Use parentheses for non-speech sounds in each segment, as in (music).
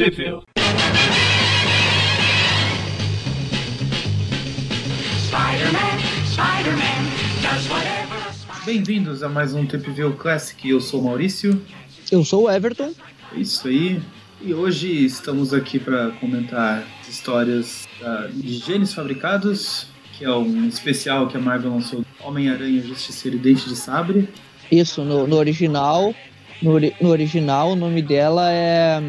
Sheffield. Bem-vindos a mais um Trip View Classic. Eu sou o Maurício. Eu sou o Everton. É isso aí. E hoje estamos aqui para comentar histórias uh, de genes fabricados, que é um especial que a Marvel lançou Homem-Aranha, Justiceiro e Dente de Sabre. Isso, no, no original, no, no, original o nome dela é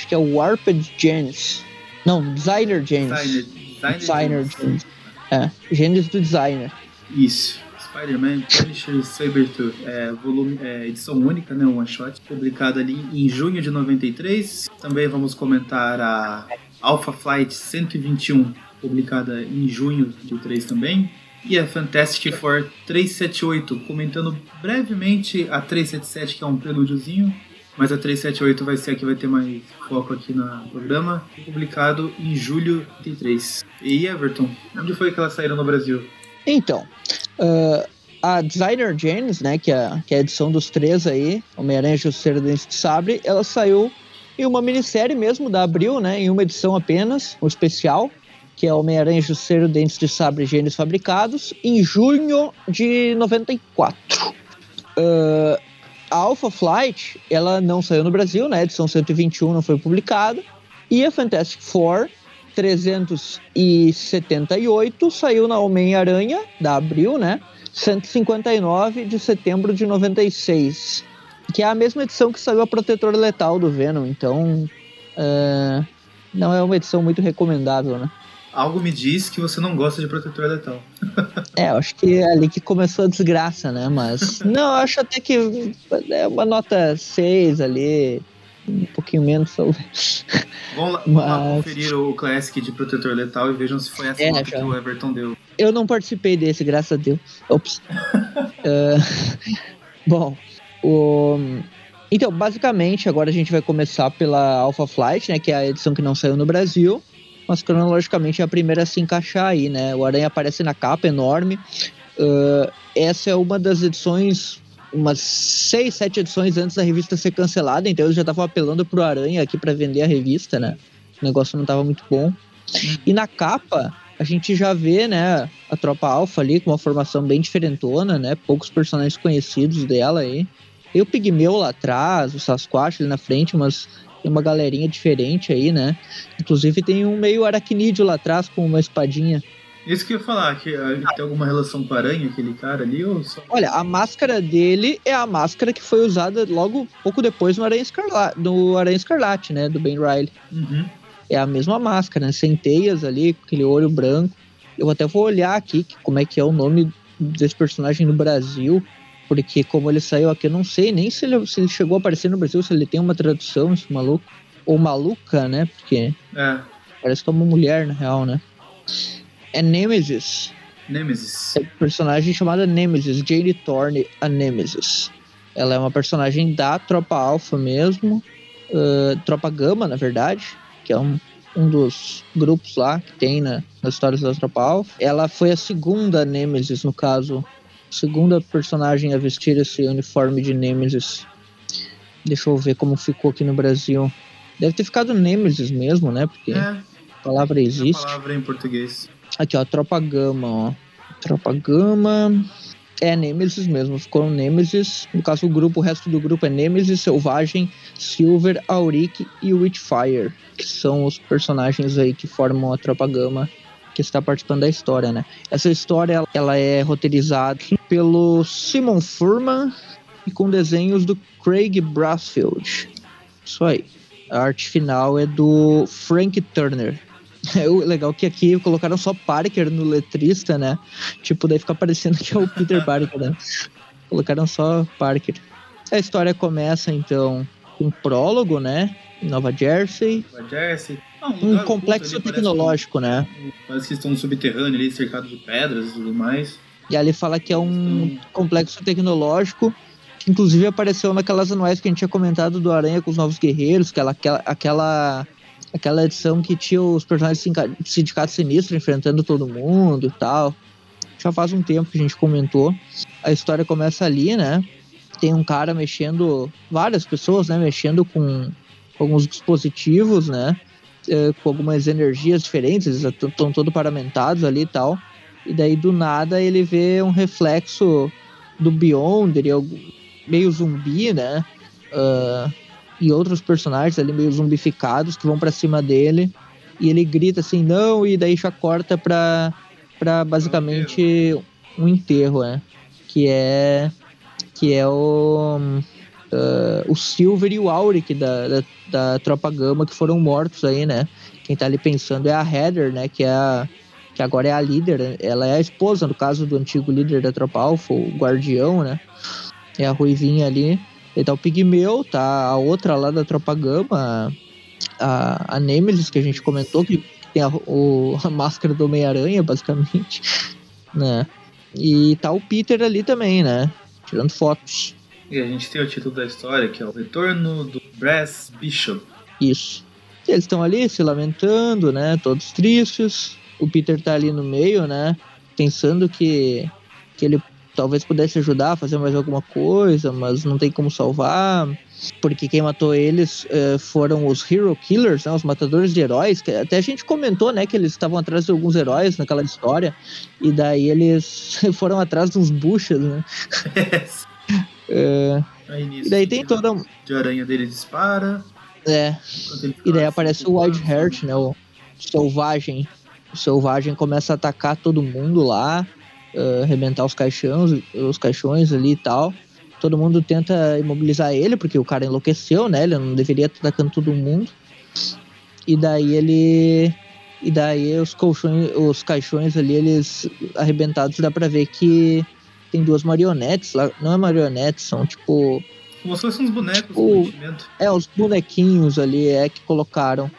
acho que é Warped Genes. Não, Designer Genes. Designer, designer, designer Genes. É, Genes do Designer. Isso. Spider-Man Punisher Sabertooth, é, volume, é, edição única, né, one shot, publicada ali em junho de 93. Também vamos comentar a Alpha Flight 121, publicada em junho de 3 também. E a Fantastic Four 378, comentando brevemente a 377, que é um prelúdiozinho, mas a 378 vai ser a que vai ter mais foco aqui no programa, publicado em julho de 3. E Everton, onde foi que elas saíram no Brasil? Então, uh, a Designer James, né, que é, que é a edição dos três aí, Homem-Aranha Justiceiro Dente de Sabre, ela saiu em uma minissérie mesmo da Abril, né, em uma edição apenas, um especial, que é Homem-Aranha Justiceiro Dentes de Sabre Gênios Fabricados, em junho de 94. Uh, a Alpha Flight, ela não saiu no Brasil, né, edição 121 não foi publicada, e a Fantastic Four 378 saiu na Homem-Aranha, da Abril, né? 159 de setembro de 96. Que é a mesma edição que saiu a Protetor Letal do Venom. Então, uh, não é uma edição muito recomendável, né? Algo me diz que você não gosta de Protetor Letal. é, eu acho que é ali que começou a desgraça, né? Mas. (laughs) não, acho até que é uma nota 6 ali um pouquinho menos, talvez. Vamos lá, Mas... lá, conferir o Classic de Protetor Letal e vejam se foi essa é, nota já. que o Everton deu. Eu não participei desse, graças a Deus. Ops. uh, (laughs) bom, o... Então, basicamente, agora a gente vai começar pela Alpha Flight, né, que é a edição que não saiu no Brasil, mas cronologicamente é a primeira a se encaixar aí, né? O Aranha aparece na capa, enorme. Uh, essa é uma das edições umas seis, sete edições antes da revista ser cancelada, então eles já estavam apelando pro Aranha aqui para vender a revista, né? O negócio não estava muito bom. E na capa, a gente já vê, né, a tropa alfa ali com uma formação bem diferentona, né? Poucos personagens conhecidos dela aí. Tem o Pigmeu lá atrás, o Sasquatch ali na frente, mas tem uma galerinha diferente aí, né? Inclusive tem um meio aracnídeo lá atrás com uma espadinha. Isso que eu ia falar, que ele tem alguma relação com a aranha, aquele cara ali, ou só... Olha, a máscara dele é a máscara que foi usada logo pouco depois no Aranha Escarlate, no Aranha Escarlate, né? Do Ben Riley. Uhum. É a mesma máscara, né? Centeias ali, com aquele olho branco. Eu até vou olhar aqui como é que é o nome desse personagem no Brasil, porque como ele saiu aqui, eu não sei nem se ele, se ele chegou a aparecer no Brasil, se ele tem uma tradução, esse maluco. Ou maluca, né? Porque é. parece que é uma mulher, na real, né? é Nemesis. Nemesis. É um personagem chamada Nemesis, Jane Thorne, a Nemesis. Ela é uma personagem da Tropa Alpha mesmo, uh, Tropa Gama, na verdade, que é um, um dos grupos lá que tem na, nas histórias da Tropa Alpha. Ela foi a segunda Nemesis, no caso, segunda personagem a vestir esse uniforme de Nemesis. Deixa eu ver como ficou aqui no Brasil. Deve ter ficado Nemesis mesmo, né? Porque é, a palavra existe. A palavra em português. Aqui, ó, Tropa Gama, ó. Tropa Gama. É Nemesis mesmo, ficou Nemesis. No caso, o grupo, o resto do grupo é Nemesis, Selvagem, Silver, Auric e Witchfire, que são os personagens aí que formam a Tropa Gama que está participando da história, né? Essa história ela é roteirizada pelo Simon Furman e com desenhos do Craig Brassfield. Isso aí. A arte final é do Frank Turner. (laughs) É legal que aqui colocaram só Parker no letrista, né? Tipo, daí fica parecendo que é o Peter Parker, né? Colocaram só Parker. A história começa, então, com um prólogo, né? Nova Jersey. Nova Jersey. Ah, um, complexo tecnológico, parece né? Parece que estão no subterrâneo ali, cercado de pedras e tudo mais. E ali fala que é um complexo tecnológico que inclusive apareceu naquelas anuais que a gente tinha comentado do Aranha com os Novos Guerreiros, que ela, aquela, aquela aquela edição que tinha os personagens do Sindicato Sinistro enfrentando todo mundo e tal. Já faz um tempo que a gente comentou. A história começa ali, né? Tem um cara mexendo, várias pessoas, né? Mexendo com alguns dispositivos, né? É, com algumas energias diferentes, eles estão todos paramentados ali e tal. E daí do nada ele vê um reflexo do Beyonder e meio zumbi, né? Uh, e outros personagens ali meio zumbificados que vão para cima dele. E ele grita assim, não, e daí já corta pra, pra basicamente um enterro, né? Que é. Que é o. Uh, o Silver e o Auric da, da, da, Tropa Gama que foram mortos aí, né? Quem tá ali pensando é a Heather, né? Que é a, que agora é a líder, ela é a esposa, no caso do antigo líder da Tropa Alpha, o Guardião, né? É a Ruivinha ali. E tá o Pigmeu, tá a outra lá da Tropa Gama, a, a Nemesis, que a gente comentou, que tem a, o, a máscara do Homem-Aranha, basicamente, (laughs) né? E tá o Peter ali também, né? Tirando fotos. E a gente tem o título da história, que é o Retorno do Brass Bishop. Isso. Eles estão ali se lamentando, né? Todos tristes. O Peter tá ali no meio, né? Pensando que, que ele talvez pudesse ajudar a fazer mais alguma coisa, mas não tem como salvar. Porque quem matou eles uh, foram os Hero Killers, né, os matadores de heróis. Que até a gente comentou né, que eles estavam atrás de alguns heróis naquela história. E daí eles (laughs) foram atrás dos buchas, né? (laughs) uh, Aí, e daí tem toda. De aranha dele dispara. É. E daí aparece o Wild Heart, né? O selvagem. O selvagem começa a atacar todo mundo lá uh, arrebentar os caixões, os caixões ali e tal. Todo mundo tenta imobilizar ele, porque o cara enlouqueceu, né? Ele não deveria estar atacando todo mundo. E daí ele. E daí os colchões, os caixões ali, eles arrebentados, dá pra ver que tem duas marionetes lá. Não é marionetes, são tipo. Como se fossem uns bonecos tipo, É, os bonequinhos ali é que colocaram.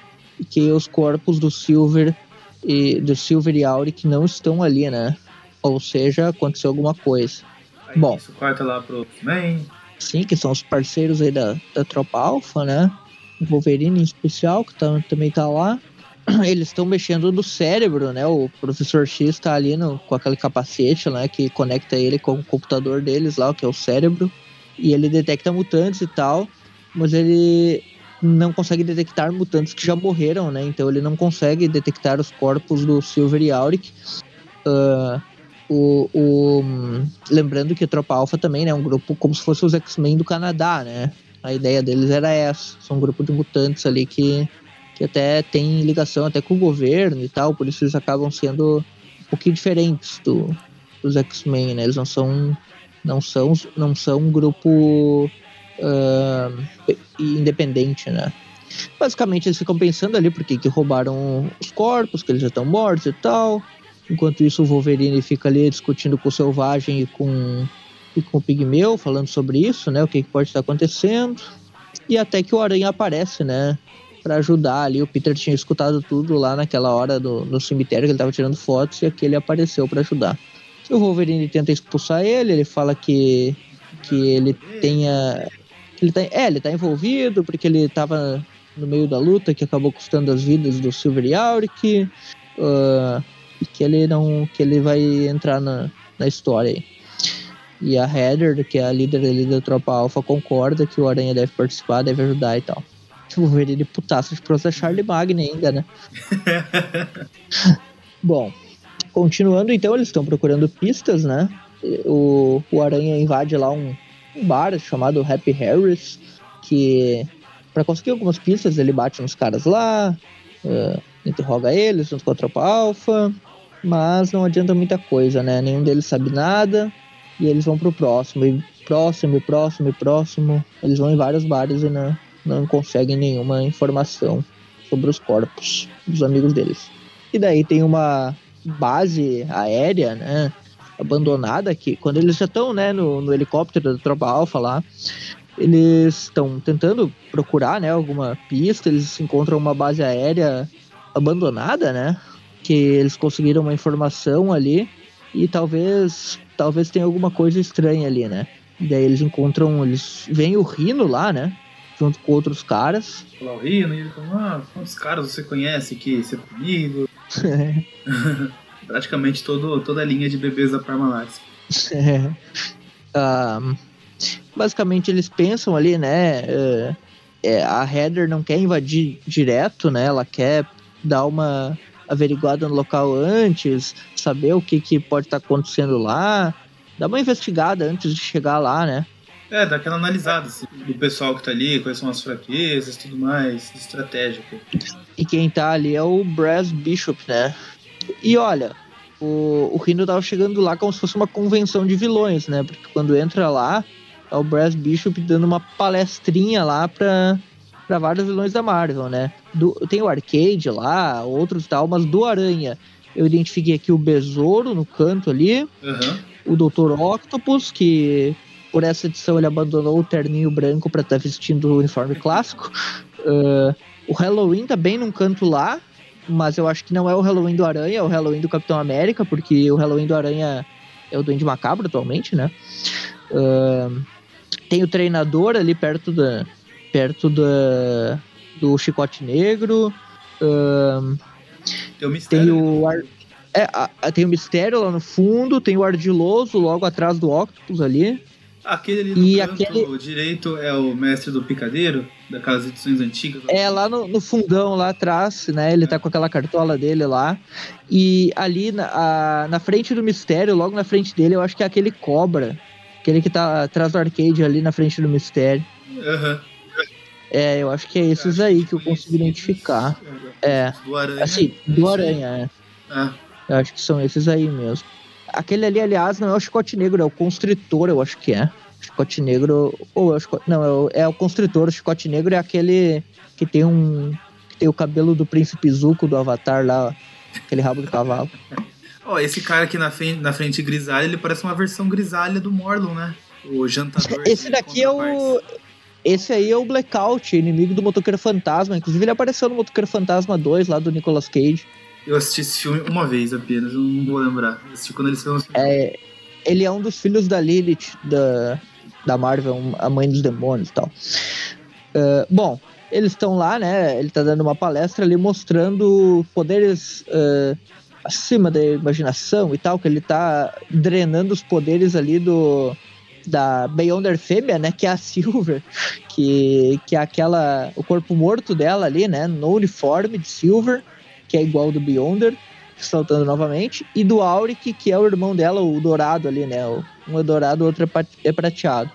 Que os corpos do Silver e do Silver e Auric não estão ali, né? Ou seja, aconteceu alguma coisa. Aí Bom. Isso corta lá pro Man. Sim, que são os parceiros aí da, da Tropa Alpha, né? O Wolverine em especial, que tá, também tá lá. (clears throat) Eles estão mexendo no cérebro, né? O professor X tá ali no, com aquele capacete, né? Que conecta ele com o computador deles lá, que é o cérebro. E ele detecta mutantes e tal. Mas ele não consegue detectar mutantes que já morreram, né? Então ele não consegue detectar os corpos do Silver e Auric. Uh, o, o, lembrando que a Tropa Alpha também né, é um grupo como se fosse os X-Men do Canadá, né? A ideia deles era essa. São um grupo de mutantes ali que, que até tem ligação até com o governo e tal, por isso eles acabam sendo um pouquinho diferentes do, dos X-Men, né? Eles não são não são não são um grupo uh, independente, né? Basicamente eles ficam pensando ali porque que roubaram os corpos, que eles já estão mortos e tal. Enquanto isso, o Wolverine fica ali discutindo com o Selvagem e com, e com o Pigmeu, falando sobre isso, né? O que, que pode estar acontecendo. E até que o Aranha aparece, né? Pra ajudar ali. O Peter tinha escutado tudo lá naquela hora do, no cemitério, que ele tava tirando fotos, e aqui ele apareceu para ajudar. O Wolverine tenta expulsar ele, ele fala que, que ele tenha. Ele tá, é, ele tá envolvido porque ele tava no meio da luta que acabou custando as vidas do Silver Auric. Uh, que ele não que ele vai entrar na, na história aí. E a Heather, que é a líder ali da tropa Alpha, concorda que o Aranha deve participar, deve ajudar e tal. O Wolverine putaço de prosa Charlie Magni ainda, né? (laughs) Bom, continuando então, eles estão procurando pistas, né? O, o Aranha invade lá um, um bar chamado Happy Harris, que para conseguir algumas pistas ele bate nos caras lá, uh, interroga eles junto com a tropa Alpha, mas não adianta muita coisa, né? Nenhum deles sabe nada e eles vão pro próximo, e próximo, e próximo, e próximo. Eles vão em vários bares e não, não conseguem nenhuma informação sobre os corpos dos amigos deles. E daí tem uma base aérea, né? Abandonada que quando eles já estão, né, no, no helicóptero da tropa Alpha lá, eles estão tentando procurar, né, alguma pista. Eles encontram uma base aérea abandonada, né? que eles conseguiram uma informação ali e talvez talvez tenha alguma coisa estranha ali, né? E daí eles encontram, eles vem o Rino lá, né? Junto com outros caras. Falar o Rino, e ele fala, ah, quantos caras você conhece que você comigo? (laughs) Praticamente todo, toda a linha de bebês da Parmalat. É. basicamente eles pensam ali, né? É, a Heather não quer invadir direto, né? Ela quer dar uma averiguada no local antes, saber o que, que pode estar tá acontecendo lá, dar uma investigada antes de chegar lá, né? É, dá aquela analisada assim, do pessoal que tá ali, quais são as fraquezas tudo mais, estratégico. E quem tá ali é o Brass Bishop, né? E olha, o, o Rino tava chegando lá como se fosse uma convenção de vilões, né? Porque quando entra lá, é o Brass Bishop dando uma palestrinha lá pra, pra vários vilões da Marvel, né? Do, tem o Arcade lá, outros tal, mas do Aranha eu identifiquei aqui o Besouro no canto ali, uhum. o Dr. Octopus, que por essa edição ele abandonou o terninho branco para estar tá vestindo o uniforme clássico. Uh, o Halloween tá bem num canto lá, mas eu acho que não é o Halloween do Aranha, é o Halloween do Capitão América, porque o Halloween do Aranha é o Duende Macabro atualmente, né? Uh, tem o treinador ali perto da perto da do Chicote Negro. Uh, tem o mistério. Tem o, ar, é, a, a, tem o mistério lá no fundo, tem o ardiloso logo atrás do Octopus ali. Aquele ali do e canto aquele... direito é o mestre do picadeiro, daquelas edições antigas. É, lá no, no fundão, lá atrás, né? Ele é. tá com aquela cartola dele lá. E ali na, a, na frente do mistério, logo na frente dele, eu acho que é aquele cobra. Aquele que tá atrás do arcade ali na frente do mistério. Uhum. É, eu acho que é esses aí que eu consigo identificar. É. Do aranha. Assim, do aranha, é. é. Eu acho que são esses aí mesmo. Aquele ali, aliás, não é o chicote negro, é o constritor, eu acho que é. Chicote negro. Ou é o chicote, Não, é o, é o constritor. O chicote negro é aquele que tem um. Que tem o cabelo do príncipe Zuko do Avatar lá, aquele rabo de cavalo. (laughs) Ó, oh, esse cara aqui na frente, na frente grisalha, ele parece uma versão grisalha do Morlun, né? O jantador. (laughs) Esse daqui é o. Esse aí é o Blackout, inimigo do Motoqueiro Fantasma. Inclusive, ele apareceu no Motoqueiro Fantasma 2, lá do Nicolas Cage. Eu assisti esse filme uma vez apenas, não vou lembrar. Eu assisti quando eles filmes. É, ele é um dos filhos da Lilith, da, da Marvel, a mãe dos demônios e tal. Uh, bom, eles estão lá, né? Ele tá dando uma palestra ali mostrando poderes uh, acima da imaginação e tal, que ele tá drenando os poderes ali do da Beyonder Fêmea, né, que é a Silver, que, que é aquela o corpo morto dela ali, né, no uniforme de Silver, que é igual ao do Beyonder, saltando novamente, e do Auric, que é o irmão dela, o dourado ali, né, um é dourado, o outro é, é prateado.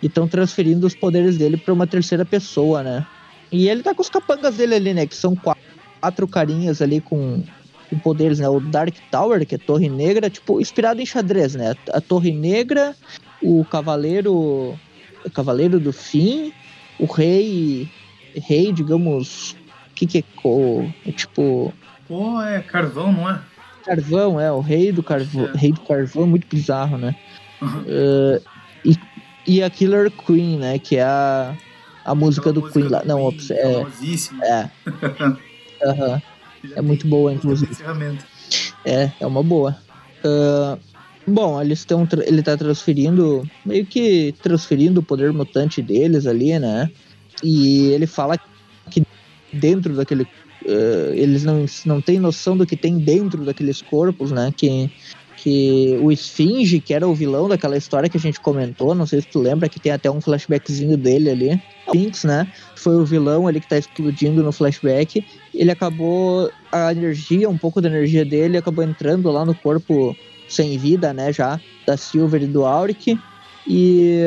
E estão transferindo os poderes dele para uma terceira pessoa, né? E ele tá com os capangas dele ali, né, que são quatro, carinhas ali com com poderes, né? O Dark Tower, que é Torre Negra, tipo, inspirado em xadrez, né? A Torre Negra, o Cavaleiro. O Cavaleiro do Fim, o Rei. Rei, digamos. Que, que é, é tipo. Pô, é carvão, não é? Carvão, é, o Rei do Carvão. É. Rei do Carvão, muito bizarro, né? Uhum. Uh, e, e a Killer Queen, né? Que é a, a música do música Queen lá. Não, Queen, é. É. (laughs) Aham. É muito boa, inclusive. É, é uma boa. Uh, bom, eles estão. Ele tá transferindo. Meio que transferindo o poder mutante deles ali, né? E ele fala que dentro daquele. Uh, eles não, não têm noção do que tem dentro daqueles corpos, né? Que que o Esfinge, que era o vilão daquela história que a gente comentou, não sei se tu lembra, que tem até um flashbackzinho dele ali. Sphinx, né? Foi o vilão ali que tá explodindo no flashback. Ele acabou. A energia, um pouco da energia dele, acabou entrando lá no corpo sem vida, né? Já, da Silver e do Auric. E.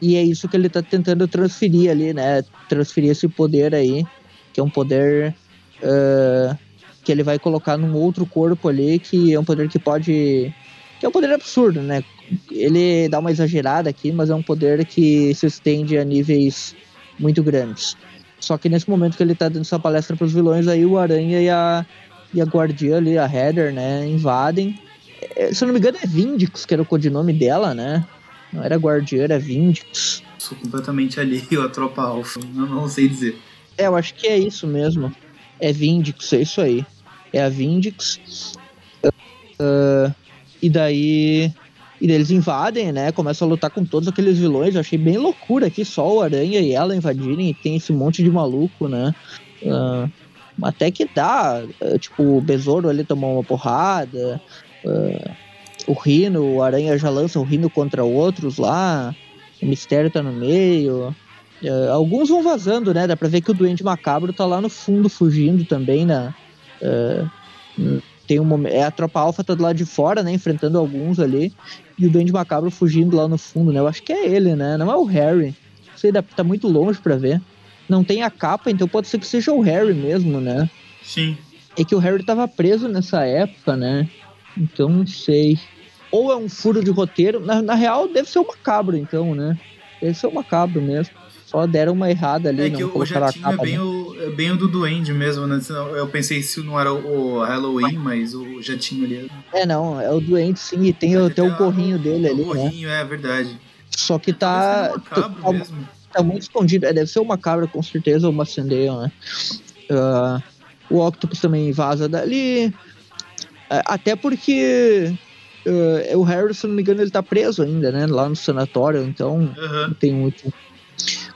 E é isso que ele tá tentando transferir ali, né? Transferir esse poder aí, que é um poder. Uh, que ele vai colocar num outro corpo ali, que é um poder que pode. que é um poder absurdo, né? Ele dá uma exagerada aqui, mas é um poder que se estende a níveis muito grandes. Só que nesse momento que ele tá dando essa palestra para os vilões, aí o Aranha e a, e a Guardiã ali, a Heather, né, invadem. É, se eu não me engano, é Vindix, que era o codinome dela, né? Não era Guardiã, era Vindix. Sou completamente alheio (laughs) à tropa alfa, eu não sei dizer. É, eu acho que é isso mesmo. É Vindix, é isso aí é a Vindix. Uh, e daí. E daí eles invadem, né? Começam a lutar com todos aqueles vilões. Eu achei bem loucura aqui, só o Aranha e ela invadirem e tem esse monte de maluco, né? Uh, até que dá. Uh, tipo, o Besouro ali tomou uma porrada. O Rino, o Aranha já lança o Rino contra outros lá. O Mistério tá no meio. Uh, alguns vão vazando, né? Dá pra ver que o Duende Macabro tá lá no fundo fugindo também, né? Uh, tem um é a tropa alfa tá do lado de fora, né, enfrentando alguns ali, e o Duende Macabro fugindo lá no fundo, né? Eu acho que é ele, né? Não é o Harry. Não sei, tá muito longe para ver. Não tem a capa, então pode ser que seja o Harry mesmo, né? Sim. É que o Harry tava preso nessa época, né? Então não sei. Ou é um furo de roteiro. Na, na real, deve ser o macabro, então, né? Deve ser o macabro mesmo. Só deram uma errada ali. É que o jatinho é bem, o, é bem o do Duende mesmo, né? Eu pensei se não era o Halloween, mas o jatinho ali. É, não, é o Duende sim, e tem até o gorrinho dele ali. O né? gorrinho, né? é verdade. Só que tá. Tá, tá, tá, muito escondido. É, deve ser uma cabra, com certeza, ou uma Sandale, né? Uh, o Octopus também vaza dali. Uh, até porque. Uh, o Harry, se não me engano, ele tá preso ainda, né? Lá no sanatório, então uhum. não tem muito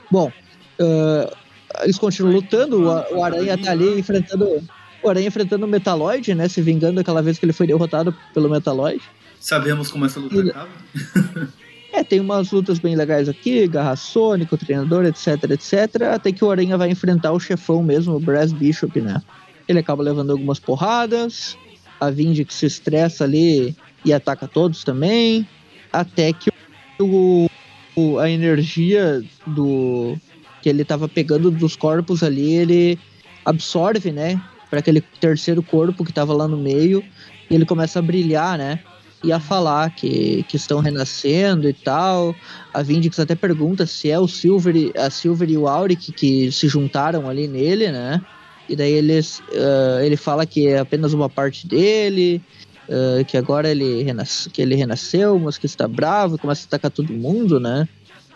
Bom, uh, eles continuam lutando, o, o Aranha tá ali enfrentando. O Aranha enfrentando o Metaloid, né? Se vingando aquela vez que ele foi derrotado pelo Metaloid. Sabemos como essa luta e, acaba. (laughs) é, tem umas lutas bem legais aqui, Garra Sônica, o treinador, etc, etc. Até que o Aranha vai enfrentar o chefão mesmo, o Brass Bishop, né? Ele acaba levando algumas porradas. A Vindy se estressa ali e ataca todos também. Até que o, a energia do que ele estava pegando dos corpos ali, ele absorve, né, para aquele terceiro corpo que estava lá no meio, e ele começa a brilhar, né? E a falar que, que estão renascendo e tal. A Vindix até pergunta se é o Silver, a Silver e o Auric que se juntaram ali nele, né? E daí eles, uh, ele fala que é apenas uma parte dele, uh, que agora ele, renasce, que ele renasceu, mas que está bravo começa a atacar todo mundo, né?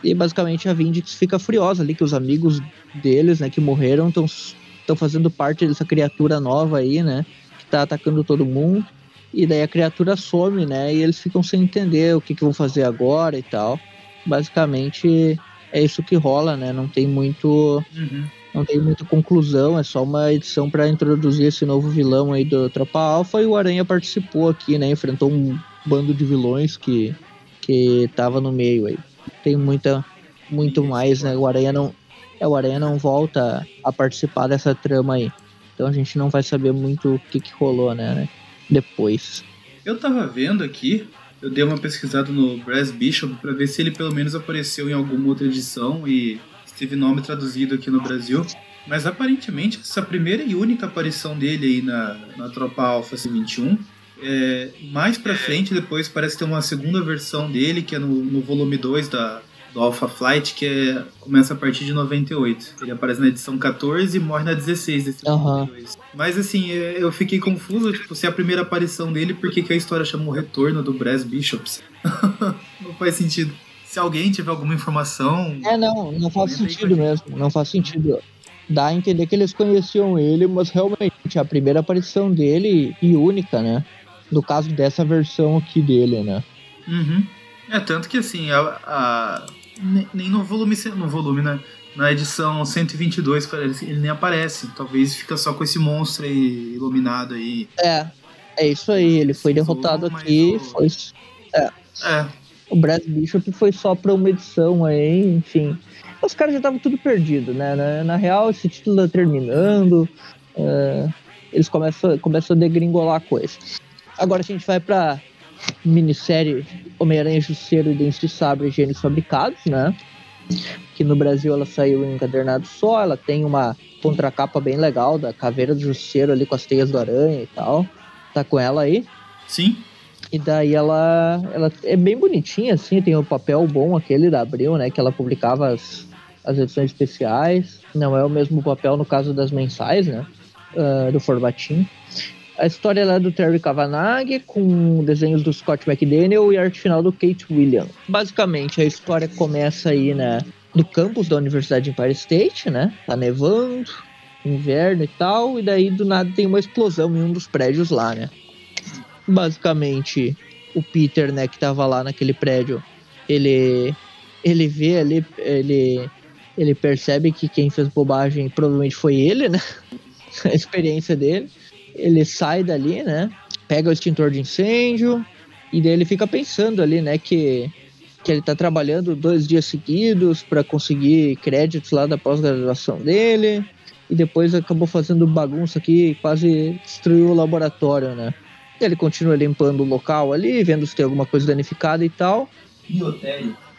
E basicamente a Vindix fica furiosa ali que os amigos deles, né, que morreram, estão fazendo parte dessa criatura nova aí, né? Que tá atacando todo mundo. E daí a criatura some, né? E eles ficam sem entender o que, que vão fazer agora e tal. Basicamente é isso que rola, né? Não tem muito. Uhum não tem muita conclusão, é só uma edição para introduzir esse novo vilão aí do Tropa Alpha e o Aranha participou aqui, né? Enfrentou um bando de vilões que que tava no meio aí. Tem muita muito mais, né? O Aranha não é, o Aranha não volta a participar dessa trama aí. Então a gente não vai saber muito o que, que rolou, né, né? Depois. Eu tava vendo aqui, eu dei uma pesquisada no Brass Bishop para ver se ele pelo menos apareceu em alguma outra edição e teve nome traduzido aqui no Brasil. Mas aparentemente essa primeira e única aparição dele aí na, na Tropa Alpha C21. É, mais pra frente, depois parece ter uma segunda versão dele, que é no, no volume 2 da, do Alpha Flight, que é, começa a partir de 98. Ele aparece na edição 14 e morre na 16 desse uhum. Mas assim, é, eu fiquei confuso, tipo, se é a primeira aparição dele, por que, que a história chamou Retorno do Brass Bishops? (laughs) Não faz sentido se alguém tiver alguma informação. É, não, não faz sentido mesmo. Não faz sentido. Dá a entender que eles conheciam ele, mas realmente a primeira aparição dele e única, né? No caso dessa versão aqui dele, né? Uhum. É, tanto que assim, a, a, nem no volume, no volume, né? Na edição 122, ele, ele nem aparece. Talvez fica só com esse monstro aí iluminado aí. É, é isso aí. Ele foi derrotado aqui. O... Foi. É. É, o Brad Bishop foi só pra uma edição aí, enfim. Os caras já estavam tudo perdido, né? Na, na, real, esse título tá terminando, uh, eles começam, começam a degringolar a coisa. Agora a gente vai pra minissérie Homem-Aranha Justiceiro e Dente de Sabre Gênios Fabricados, né? Que no Brasil ela saiu em encadernado só, ela tem uma contracapa bem legal da caveira do Justiceiro ali com as teias do aranha e tal. Tá com ela aí? Sim. E daí ela, ela é bem bonitinha, assim, tem o um papel bom aquele da Abril, né? Que ela publicava as, as edições especiais. Não é o mesmo papel no caso das mensais, né? Uh, do formatinho. A história é do Terry Cavanagh, com desenhos do Scott McDaniel e arte final do Kate Williams. Basicamente, a história começa aí, né? No campus da Universidade de Empire State, né? Tá nevando, inverno e tal, e daí do nada tem uma explosão em um dos prédios lá, né? basicamente o Peter, né, que tava lá naquele prédio, ele ele vê ali, ele ele percebe que quem fez bobagem provavelmente foi ele, né? (laughs) A experiência dele. Ele sai dali, né? Pega o extintor de incêndio e daí ele fica pensando ali, né, que que ele tá trabalhando dois dias seguidos para conseguir créditos lá da pós-graduação dele. E depois acabou fazendo bagunça aqui quase destruiu o laboratório, né? Ele continua limpando o local ali, vendo se tem alguma coisa danificada e tal.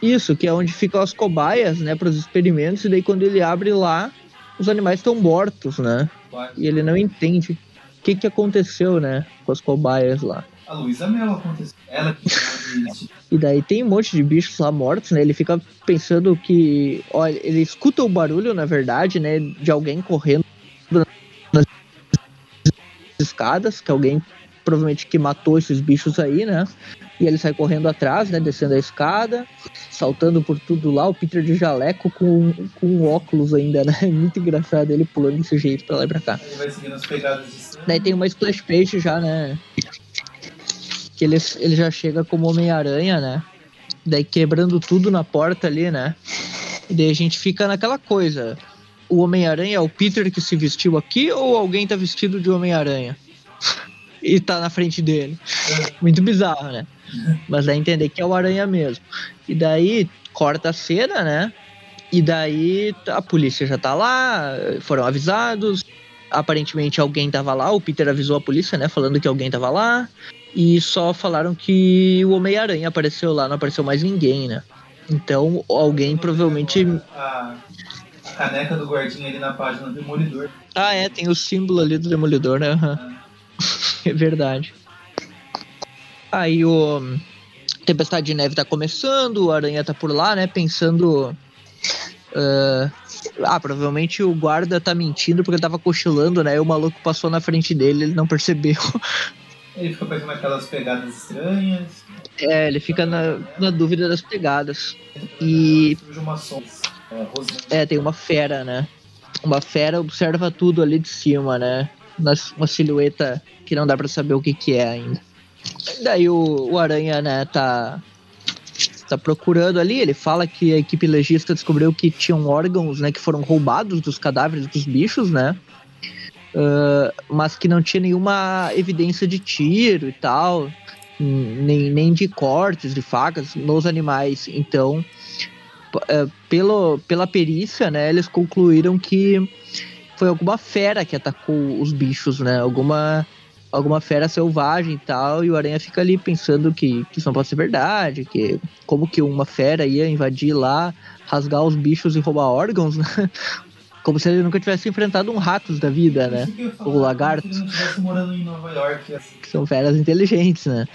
Isso, que é onde ficam as cobaias, né, para os experimentos. E daí quando ele abre lá, os animais estão mortos, né? E ele não entende que, que aconteceu, né, com as cobaias lá. A Luísa Mel aconteceu. Ela que E daí tem um monte de bichos lá mortos, né? Ele fica pensando que. Olha, ele escuta o barulho, na verdade, né? De alguém correndo nas escadas, que alguém provavelmente que matou esses bichos aí, né? E ele sai correndo atrás, né? Descendo a escada, saltando por tudo lá. O Peter de jaleco com, com óculos ainda, né? (laughs) Muito engraçado ele pulando desse jeito pra lá e pra cá. Ele vai seguindo as pegadas de sangue. Daí tem uma splash page já, né? Que ele, ele já chega como Homem-Aranha, né? Daí quebrando tudo na porta ali, né? E daí a gente fica naquela coisa. O Homem-Aranha é o Peter que se vestiu aqui ou alguém tá vestido de Homem-Aranha? E tá na frente dele. Muito bizarro, né? Mas dá a entender que é o Aranha mesmo. E daí corta a cena, né? E daí a polícia já tá lá, foram avisados. Aparentemente alguém tava lá, o Peter avisou a polícia, né? Falando que alguém tava lá. E só falaram que o Homem-Aranha apareceu lá, não apareceu mais ninguém, né? Então alguém provavelmente. A, a caneca do guardinha ali na página do Demolidor. Ah, é, tem o símbolo ali do Demolidor, né? Uhum. (laughs) É verdade. Aí o Tempestade de Neve tá começando, o Aranha tá por lá, né? Pensando. Uh, ah, provavelmente o guarda tá mentindo porque ele tava cochilando, né? E o maluco passou na frente dele, ele não percebeu. (laughs) Ele fica fazendo aquelas pegadas estranhas. É, ele fica na, na dúvida das pegadas. E. É, tem uma fera, né? Uma fera observa tudo ali de cima, né? Uma silhueta que não dá para saber o que, que é ainda. Daí o, o Aranha, né, tá, tá procurando ali, ele fala que a equipe legista descobriu que tinham órgãos, né, que foram roubados dos cadáveres dos bichos, né, uh, mas que não tinha nenhuma evidência de tiro e tal, nem, nem de cortes de facas nos animais, então, uh, pelo, pela perícia, né, eles concluíram que foi alguma fera que atacou os bichos, né? Alguma alguma fera selvagem e tal, e o Aranha fica ali pensando que, que isso não pode ser verdade, que como que uma fera ia invadir lá, rasgar os bichos e roubar órgãos, né? (laughs) Como se ele nunca tivesse enfrentado um ratos da vida, né? Ou lagarto. York, assim. Que são feras inteligentes, né?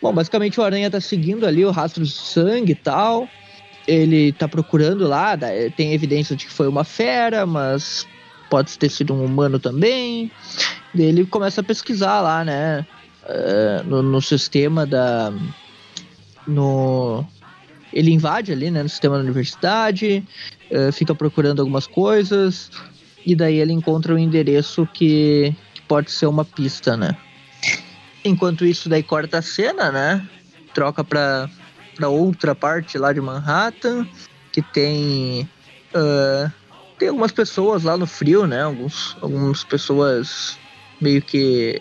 Bom, basicamente o Aranha tá seguindo ali o rastro de sangue e tal. Ele tá procurando lá, tem evidência de que foi uma fera, mas pode ter sido um humano também. E ele começa a pesquisar lá, né? Uh, no, no, sistema da. No. Ele invade ali, né? No sistema da universidade, uh, fica procurando algumas coisas, e daí ele encontra um endereço que, que pode ser uma pista, né? Enquanto isso, daí corta a cena, né? Troca pra, pra outra parte lá de Manhattan, que tem. Uh, tem algumas pessoas lá no frio, né? Alguns, algumas pessoas meio que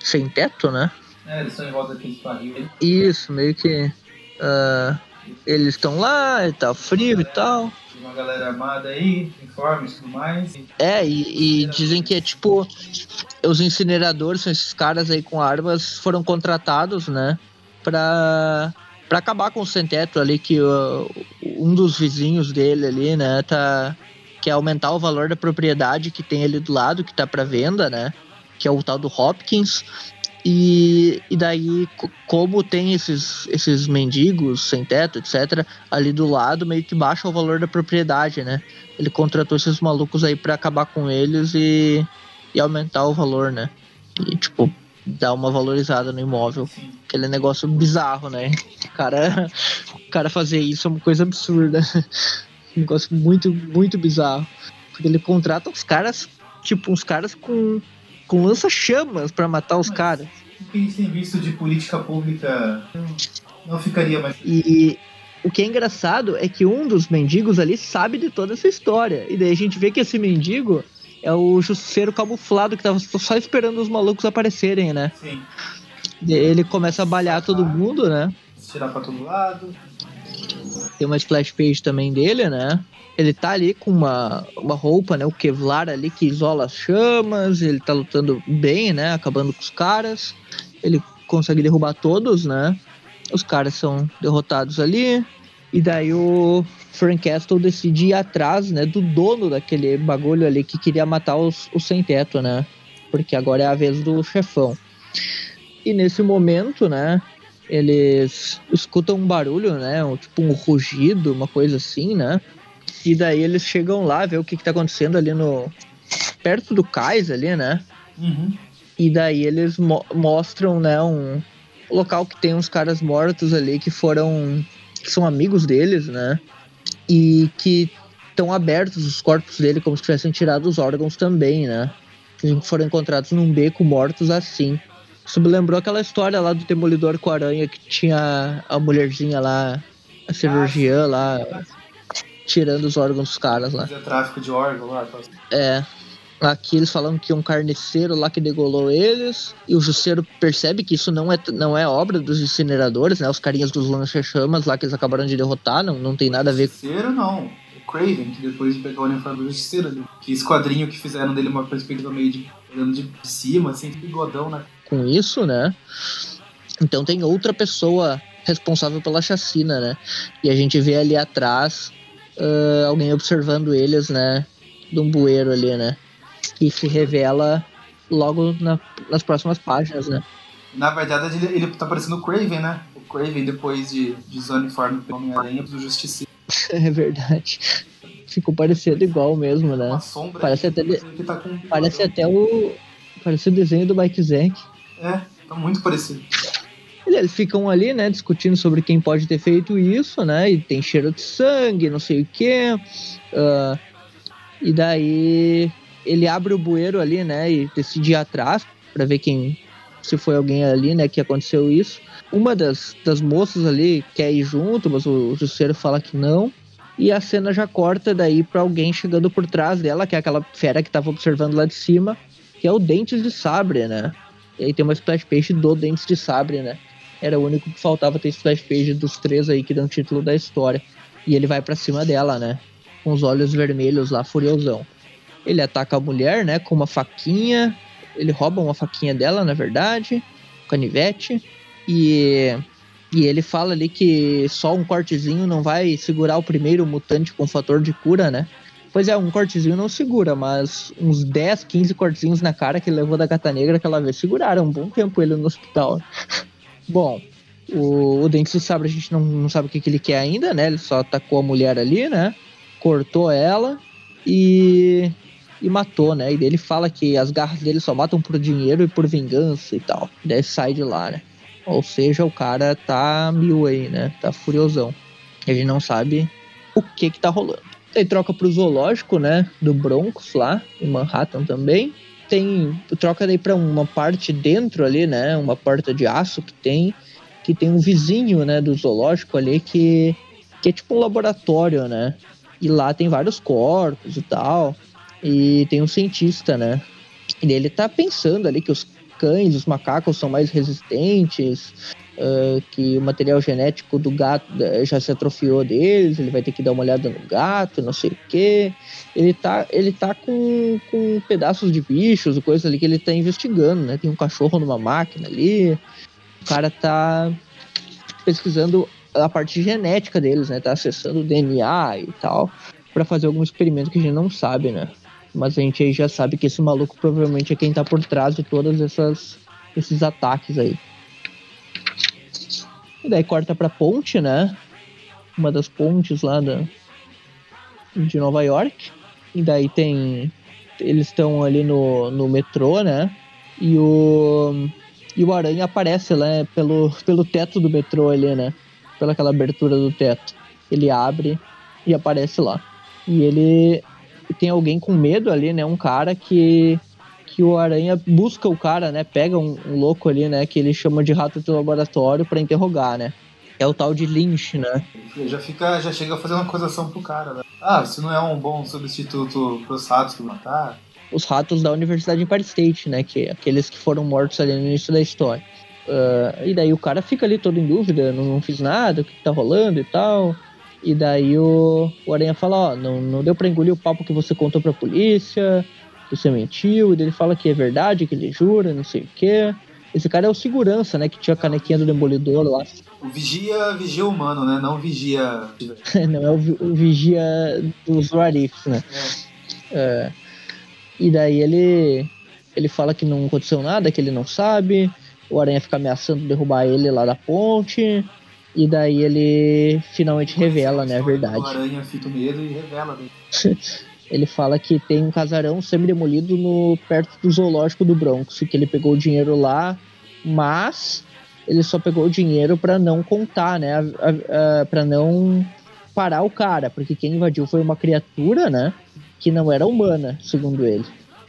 sem teto, né? É, eles estão em volta daqueles barril. Isso, meio que. Uh, eles estão lá, e tá frio e tal. Tem uma galera armada aí, uniformes e tudo mais. É, e, e, dizem que é tipo. Os incineradores, são esses caras aí com armas, foram contratados, né? Pra, pra acabar com o sem teto ali, que uh, um dos vizinhos dele ali, né, tá que é aumentar o valor da propriedade que tem ali do lado, que tá para venda, né? Que é o tal do Hopkins. E, e daí, como tem esses, esses mendigos sem teto, etc., ali do lado, meio que baixa o valor da propriedade, né? Ele contratou esses malucos aí para acabar com eles e, e aumentar o valor, né? E, tipo, dar uma valorizada no imóvel. Aquele negócio bizarro, né? O (laughs) cara, o (laughs) cara fazer isso é uma coisa absurda. (laughs) Um negócio muito, muito bizarro. Porque ele contrata uns caras, tipo, uns caras com, com lança-chamas para matar os Mas, caras. O que a gente tem visto de política pública não ficaria mais. E o que é engraçado é que um dos mendigos ali sabe de toda essa história. E daí a gente vê que esse mendigo é o justiceiro camuflado que tava só esperando os malucos aparecerem, né? Sim. Ele começa a balhar todo mundo, né? Tirar pra todo lado. Tem uma splash page também dele, né? Ele tá ali com uma, uma roupa, né? O Kevlar ali que isola as chamas. Ele tá lutando bem, né? Acabando com os caras. Ele consegue derrubar todos, né? Os caras são derrotados ali. E daí o Frank Castle decide ir atrás, né? Do dono daquele bagulho ali que queria matar os, os sem-teto, né? Porque agora é a vez do chefão. E nesse momento, né? Eles escutam um barulho, né? Um, tipo um rugido, uma coisa assim, né? E daí eles chegam lá, ver o que, que tá acontecendo ali no. perto do cais ali, né? Uhum. E daí eles mo mostram, né, um local que tem uns caras mortos ali que foram. que são amigos deles, né? E que estão abertos os corpos dele como se tivessem tirado os órgãos também, né? Que foram encontrados num beco mortos assim. Isso me lembrou aquela história lá do Demolidor com a aranha que tinha a mulherzinha lá, a cirurgiã lá, tirando os órgãos dos caras lá. Fazia tráfico de órgão lá. tá? É. Aqui eles falam que um carniceiro lá que degolou eles, e o Jusceiro percebe que isso não é, não é obra dos incineradores, né? Os carinhas dos lança-chamas lá que eles acabaram de derrotar, não, não tem nada a ver Justiceiro não. O Craven, que depois de pegar o uniforme do Justiceiro ali. Que esse quadrinho que fizeram dele uma perspectiva meio de olhando de cima, assim, bigodão, né? Com isso, né? Então tem outra pessoa responsável pela chacina, né? E a gente vê ali atrás ah, alguém observando eles, né? De um bueiro ali, né? Que se revela logo na- nas próximas páginas, né? Na verdade, ele, ele tá parecendo o Craven, né? O Craven, depois de, de uniforme pelo Homem-Aranha, Justiceiro. (laughs) É verdade. Ficou parecendo igual mesmo, né? Uma sombra Parece até de- tá Parece até o. Parece o desenho do Mike Zack. É, tá muito parecido. Eles ficam ali, né, discutindo sobre quem pode ter feito isso, né? E tem cheiro de sangue, não sei o quê. Ah, e daí ele abre o bueiro ali, né? E decide ir atrás pra ver quem. Se foi alguém ali, né, que aconteceu isso. Uma das, das moças ali quer ir junto, mas o Jusceiro fala que não. E a cena já corta daí pra alguém chegando por trás dela, que é aquela fera que tava observando lá de cima, que é o Dentes de Sabre, né? E aí tem uma splash page do Dentes de Sabre, né? Era o único que faltava ter splash page dos três aí que dão título da história. E ele vai pra cima dela, né? Com os olhos vermelhos lá, furiosão. Ele ataca a mulher, né? Com uma faquinha. Ele rouba uma faquinha dela, na verdade. Canivete. E, e ele fala ali que só um cortezinho não vai segurar o primeiro mutante com fator de cura, né? Pois é, um cortezinho não segura, mas uns 10, 15 cortezinhos na cara que ele levou da gata negra aquela vez seguraram um bom tempo ele no hospital. (laughs) Bom, o, o Dente de Sabre a gente não, não sabe o que, que ele quer ainda, né? Ele só atacou a mulher ali, né? Cortou ela e, e matou, né? E ele fala que as garras dele só matam por dinheiro e por vingança e tal. Daí sai de lá, né? Ou seja, o cara tá mil aí, né? Tá furiosão. E a gente não sabe o que que tá rolando. Daí troca pro zoológico, né? Do Broncos lá, em Manhattan também. Tem. Troca daí pra uma parte dentro ali, né? Uma porta de aço que tem. Que tem um vizinho, né? Do zoológico ali que. Que é tipo um laboratório, né? E lá tem vários corpos e tal. E tem um cientista, né? E ele tá pensando ali que os cães, os macacos são mais resistentes, ah, que o material genético do gato eh, já se atrofiou deles, ele vai ter que dar uma olhada no gato, não sei o quê. Ele tá, ele tá com, com pedaços de bichos coisas ali que ele tá investigando, né? Tem um cachorro numa máquina ali. O cara tá pesquisando a parte genética deles, né? Tá acessando o DNA e tal, para fazer algum experimento que a gente não sabe, né? Mas a gente aí já sabe que esse maluco provavelmente é quem tá por trás de todas essas esses ataques aí. E daí corta pra ponte, né? Uma das pontes lá da, de Nova York. E daí tem. Eles estão ali no, no metrô, né? E o. E o Aranha aparece lá pelo, pelo teto do metrô ali, né? Pela aquela abertura do teto. Ele abre e aparece lá. E ele tem alguém com medo ali, né? Um cara que que o Aranha busca o cara, né? Pega um, um louco ali, né? Que ele chama de rato de laboratório pra interrogar, né? É o tal de Lynch, né? Ele já fica, já chega fazendo uma acusação pro cara, né? Ah, isso não é um bom substituto pros ratos que matar. Os ratos da Universidade Empire State, né? Que aqueles que foram mortos ali no início da história. Ah, e daí o cara fica ali todo em dúvida, não, não fiz nada, o que, que tá rolando e tal. E daí o, o Aranha fala, ó, não, não deu pra engolir o papo que você contou pra polícia, você mentiu, e ele fala que é verdade, que ele jura, não sei o quê. Esse cara é o segurança, né? Que tinha a canequinha do Demolidor lá. O vigia, vigia humano, né? Não vigia. (laughs) não, é o, o vigia dos Warifs, né? É. É. E daí ele. Ele fala que não aconteceu nada, que ele não sabe. O Aranha fica ameaçando derrubar ele lá da ponte. E daí ele finalmente revela, né, a verdade. O Aranha fica medo e revela. (laughs) ele fala que tem um casarão semi-demolido no, perto do zoológico do Bronx, que ele pegou o dinheiro lá, mas ele só pegou o dinheiro para não contar, né? para não parar o cara, porque quem invadiu foi uma criatura, né? Que não era humana, segundo ele.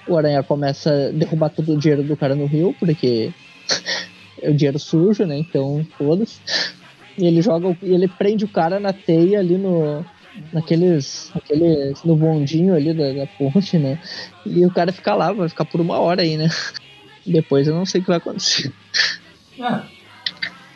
O Aranha começa a derrubar todo o dinheiro do cara no rio, porque (laughs) é o dinheiro sujo, né? Então, foda-se. E ele joga, ele prende o cara na teia ali no, naqueles, naqueles no bondinho ali da, da, ponte, né? E o cara fica lá, vai ficar por uma hora aí, né? Depois eu não sei o que vai acontecer. É.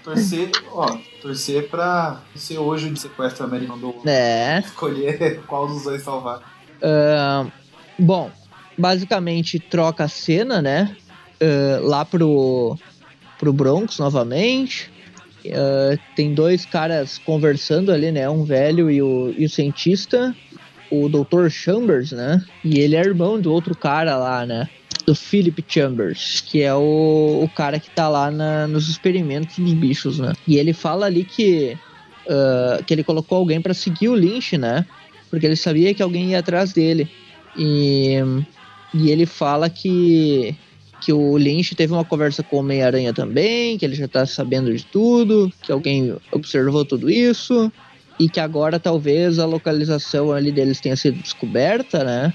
Torcer, ó, torcer pra ser hoje o de sequestro americano do É. Escolher (laughs) qual dos dois salvar. Uh, bom, basicamente troca a cena, né? Uh, lá pro, pro Bronx novamente. Uh, tem dois caras conversando ali, né? Um velho e o, e o cientista, o Dr. Chambers, né? E ele é irmão do outro cara lá, né? Do Philip Chambers, que é o, o cara que tá lá na, nos experimentos dos bichos, né? E ele fala ali que, uh, que ele colocou alguém para seguir o Lynch, né? Porque ele sabia que alguém ia atrás dele. E, e ele fala que que o Lynch teve uma conversa com o Homem-Aranha também, que ele já tá sabendo de tudo, que alguém observou tudo isso, e que agora talvez a localização ali deles tenha sido descoberta, né?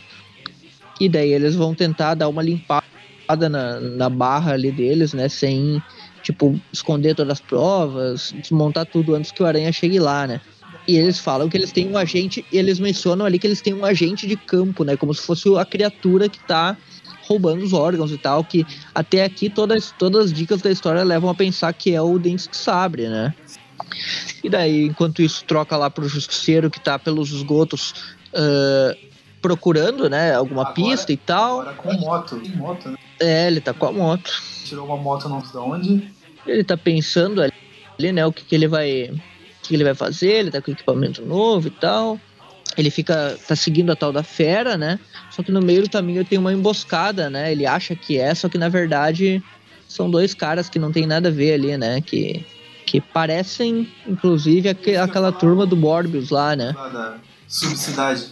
E daí eles vão tentar dar uma limpada na, na barra ali deles, né? Sem, tipo, esconder todas as provas, desmontar tudo antes que o Aranha chegue lá, né? E eles falam que eles têm um agente, eles mencionam ali que eles têm um agente de campo, né? Como se fosse a criatura que tá roubando os órgãos e tal, que até aqui todas, todas as dicas da história levam a pensar que é o Dente de Sabre, né? E daí, enquanto isso, troca lá pro justiceiro que tá pelos esgotos uh, procurando, né, alguma agora, pista e tal. Agora com moto, tem moto, né? É, ele tá com a moto. Tirou uma moto não sei de onde. Ele tá pensando ali, né, o que, que ele vai. O que ele vai fazer, ele tá com equipamento novo e tal. Ele fica. tá seguindo a tal da fera, né? Só que no meio do caminho tem uma emboscada, né? Ele acha que é, só que na verdade são dois caras que não tem nada a ver ali, né? Que, que parecem, inclusive, aqu aquela turma do Morbius lá, né? Lá da subcidade.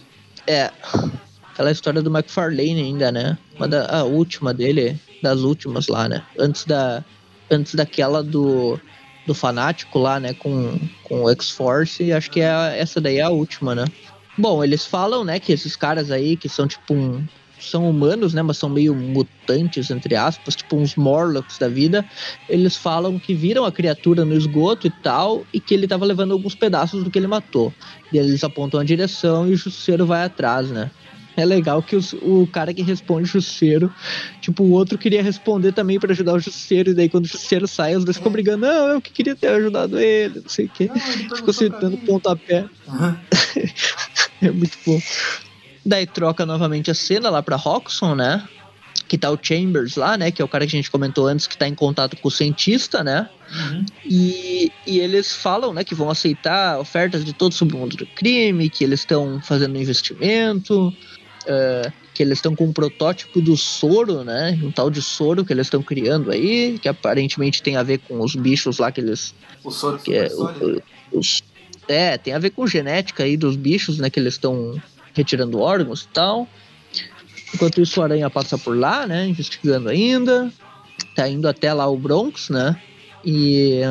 É. Aquela história do McFarlane ainda, né? Uma da, a última dele, das últimas lá, né? Antes da. Antes daquela do. Do fanático lá, né? Com, com o X-Force, acho que é, essa daí é a última, né? Bom, eles falam, né, que esses caras aí, que são tipo um. São humanos, né? Mas são meio mutantes, entre aspas, tipo uns Morlocks da vida. Eles falam que viram a criatura no esgoto e tal, e que ele tava levando alguns pedaços do que ele matou. E eles apontam a direção e o justiceiro vai atrás, né? É legal que os, o cara que responde Jusceiro, tipo, o outro queria responder também para ajudar o Jusceiro, e daí quando o Jusceiro sai, os dois ficam brigando, não, eu que queria ter ajudado ele, não sei o quê. Ficou se dando pontapé. Uhum. (laughs) é muito bom. Daí troca novamente a cena lá pra Roxxon, né? Que tá o Chambers lá, né? Que é o cara que a gente comentou antes, que tá em contato com o cientista, né? Uhum. E, e eles falam, né, que vão aceitar ofertas de todo o mundo do crime, que eles estão fazendo investimento, uh, que eles estão com um protótipo do soro, né? Um tal de soro que eles estão criando aí, que aparentemente tem a ver com os bichos lá que eles. O soro que é, o, os, é, tem a ver com genética aí dos bichos, né? Que eles estão retirando órgãos e tal. Enquanto isso, o Aranha passa por lá, né? Investigando ainda. Tá indo até lá o Bronx, né? E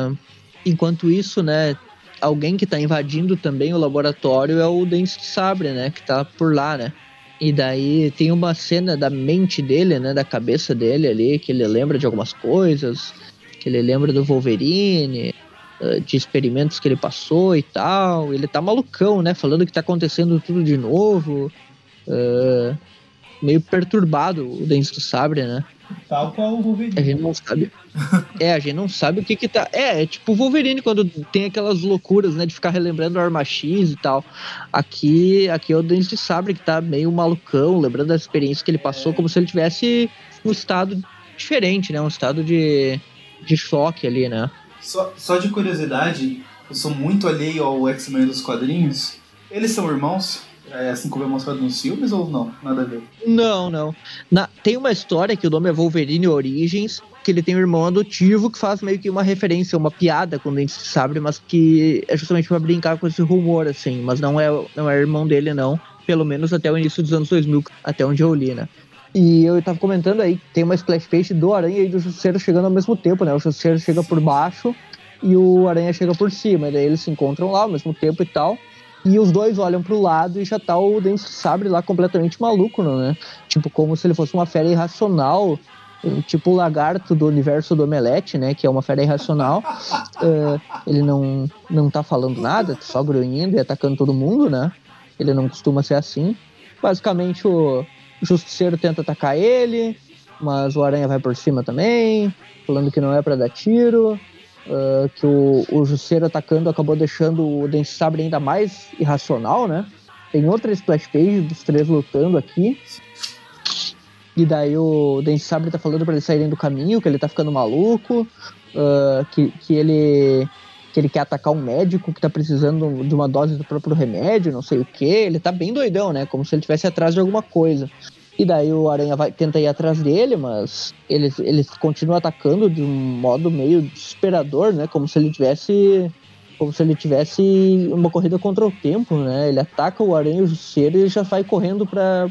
enquanto isso, né? Alguém que tá invadindo também o laboratório é o Dente Sabre, né? Que tá por lá, né? E daí tem uma cena da mente dele, né? Da cabeça dele ali, que ele lembra de algumas coisas, que ele lembra do Wolverine, eh, de experimentos que ele passou e tal. Ele tá malucão, né? Falando que tá acontecendo tudo de novo. Uh, meio perturbado o Dente do Sabre, né? Tal qual o Wolverine. A gente não sabe. (laughs) é, a gente não sabe o que que tá. É, é tipo o Wolverine quando tem aquelas loucuras, né, de ficar relembrando Arma X e tal. Aqui, aqui é o Dente de Sabre que tá meio malucão, lembrando da experiência que ele passou, é. como se ele tivesse um estado diferente, né, um estado de, de choque ali, né. Só, só de curiosidade, eu sou muito alheio ao X-Men dos quadrinhos. Eles são irmãos? É assim como é mostrado nos filmes ou não? Nada a ver? Não, não. Na, tem uma história que o nome é Wolverine Origins, que ele tem um irmão adotivo que faz meio que uma referência, uma piada com Dente de Sabre, mas que é justamente para brincar com esse rumor, assim. Mas não é, não é irmão dele, não. Pelo menos até o início dos anos 2000, até onde eu li, né? E eu tava comentando aí, tem uma splash page do Aranha e do Justiceiro chegando ao mesmo tempo, né? O Justiceiro chega por baixo e o Aranha chega por cima. E daí eles se encontram lá ao mesmo tempo e tal. E os dois olham pro lado e já tá o Dente Sabre lá completamente maluco, né? Tipo, como se ele fosse uma fera irracional, tipo o lagarto do universo do Omelete, né? Que é uma fera irracional. uh, (laughs) ele não, não tá falando nada, só grunhindo e atacando todo mundo, né? Ele não costuma ser assim. Basicamente, o Justiceiro tenta atacar ele, mas o Aranha vai por cima também, falando que não é para dar tiro. Uh, que o, o Jusceiro atacando acabou deixando o Dente Sabre ainda mais irracional, né? Tem outra splash page dos três lutando aqui. E daí o Dente Sabre tá falando para eles saírem do caminho, que ele tá ficando maluco, uh, que, que ele que ele quer atacar um médico que tá precisando de uma dose do próprio remédio, não sei o que. Ele tá bem doidão, né? Como se ele tivesse atrás de alguma coisa. E daí o Aranha vai tenta ir atrás dele, mas ele, ele continua atacando de um modo meio desesperador, né? Como se ele tivesse. Como se ele tivesse uma corrida contra o tempo, né? Ele ataca o Aranha e o Justiceiro e ele já vai correndo para